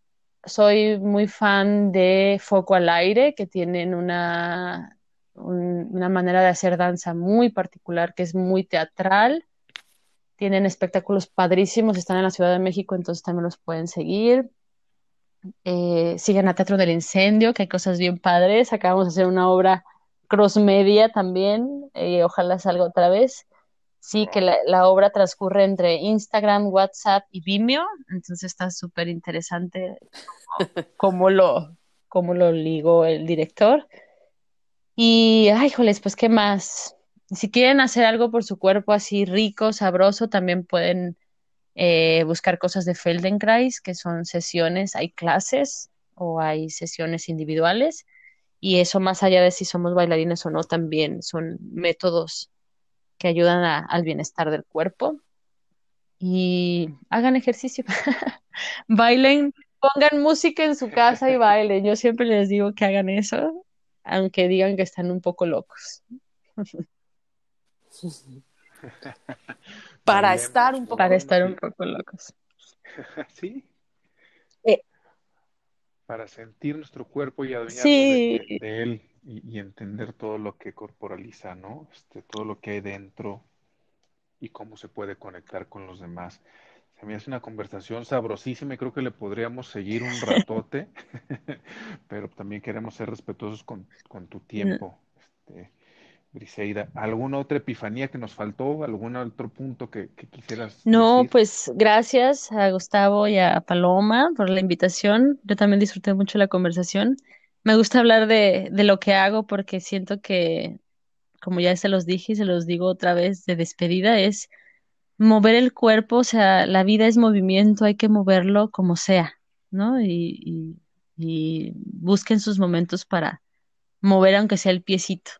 soy muy fan de Foco al Aire, que tienen una, una manera de hacer danza muy particular, que es muy teatral tienen espectáculos padrísimos, están en la Ciudad de México, entonces también los pueden seguir. Eh, sigan a Teatro del Incendio, que hay cosas bien padres. Acabamos de hacer una obra cross media también, eh, ojalá salga otra vez. Sí, que la, obra transcurre entre Instagram, WhatsApp y Vimeo, entonces está súper interesante cómo lo, cómo lo ligó el director. Y, ay, joles, pues, ¿qué más? si quieren hacer algo por su cuerpo así rico, sabroso, también pueden eh, buscar cosas de Feldenkrais, que son sesiones, hay clases o hay sesiones individuales. Y eso más allá de si somos bailarines o no, también son métodos que ayudan a- al bienestar del cuerpo. Y hagan ejercicio, bailen, pongan música en su casa y bailen. Yo siempre les digo que hagan eso, aunque digan que están un poco locos. Para estar un poco Para estar un poco locos. Sí, Eh, para sentir nuestro cuerpo y adueñarnos de, sí, de- de él y, y entender todo lo que corporaliza, ¿no? Este, todo lo que hay dentro y cómo se puede conectar con los demás. Se me hace una conversación sabrosísima y creo que le podríamos seguir un ratote, pero también queremos ser respetuosos con, con tu tiempo, este, Briseida. ¿Alguna otra epifanía que nos faltó? ¿Algún otro punto que, que quisieras No, decir? pues gracias a Gustavo y a Paloma por la invitación. Yo también disfruté mucho la conversación. Me gusta hablar de, de lo que hago porque siento que, como ya se los dije y se los digo otra vez de despedida, es mover el cuerpo, o sea, la vida es movimiento, hay que moverlo como sea, ¿no? Y, y, y busquen sus momentos para mover aunque sea el piecito.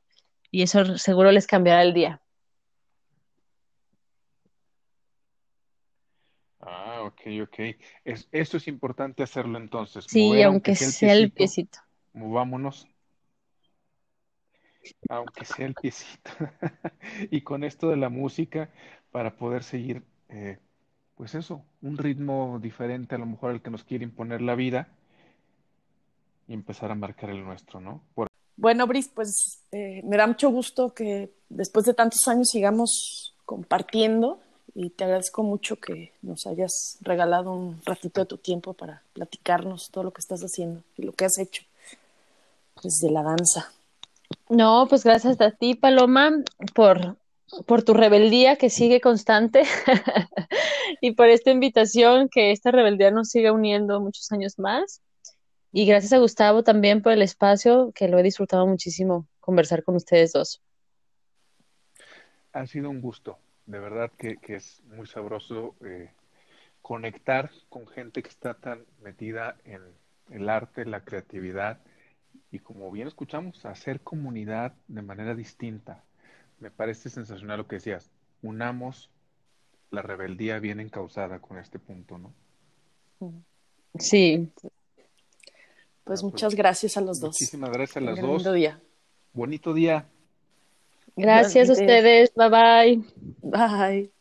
Y eso seguro les cambiará el día. Ah, ok, ok. Es, esto es importante hacerlo entonces, Sí, mover aunque aunque sea el piecito. Movámonos, aunque sea el piecito. Y con esto de la música, para poder seguir, eh, pues eso, un ritmo diferente a lo mejor al que nos quiere imponer la vida y empezar a marcar el nuestro, ¿no? Bueno, Bris, pues eh, me da mucho gusto que después de tantos años sigamos compartiendo y te agradezco mucho que nos hayas regalado un ratito de tu tiempo para platicarnos todo lo que estás haciendo y lo que has hecho desde la danza. No, pues gracias a ti, Paloma, por, por tu rebeldía que sigue constante y por esta invitación, que esta rebeldía nos siga uniendo muchos años más. Y gracias a Gustavo también por el espacio, que lo he disfrutado muchísimo conversar con ustedes dos. Ha sido un gusto, de verdad que, que es muy sabroso eh, conectar con gente que está tan metida en el arte, la creatividad y como bien escuchamos, hacer comunidad de manera distinta. Me parece sensacional lo que decías, unamos la rebeldía bien encausada con este punto, ¿no? Sí, Pues Bueno, muchas pues gracias a los dos. muchísimas gracias a las dos. día. Bonito día. gracias a ustedes. Bye bye. Bye.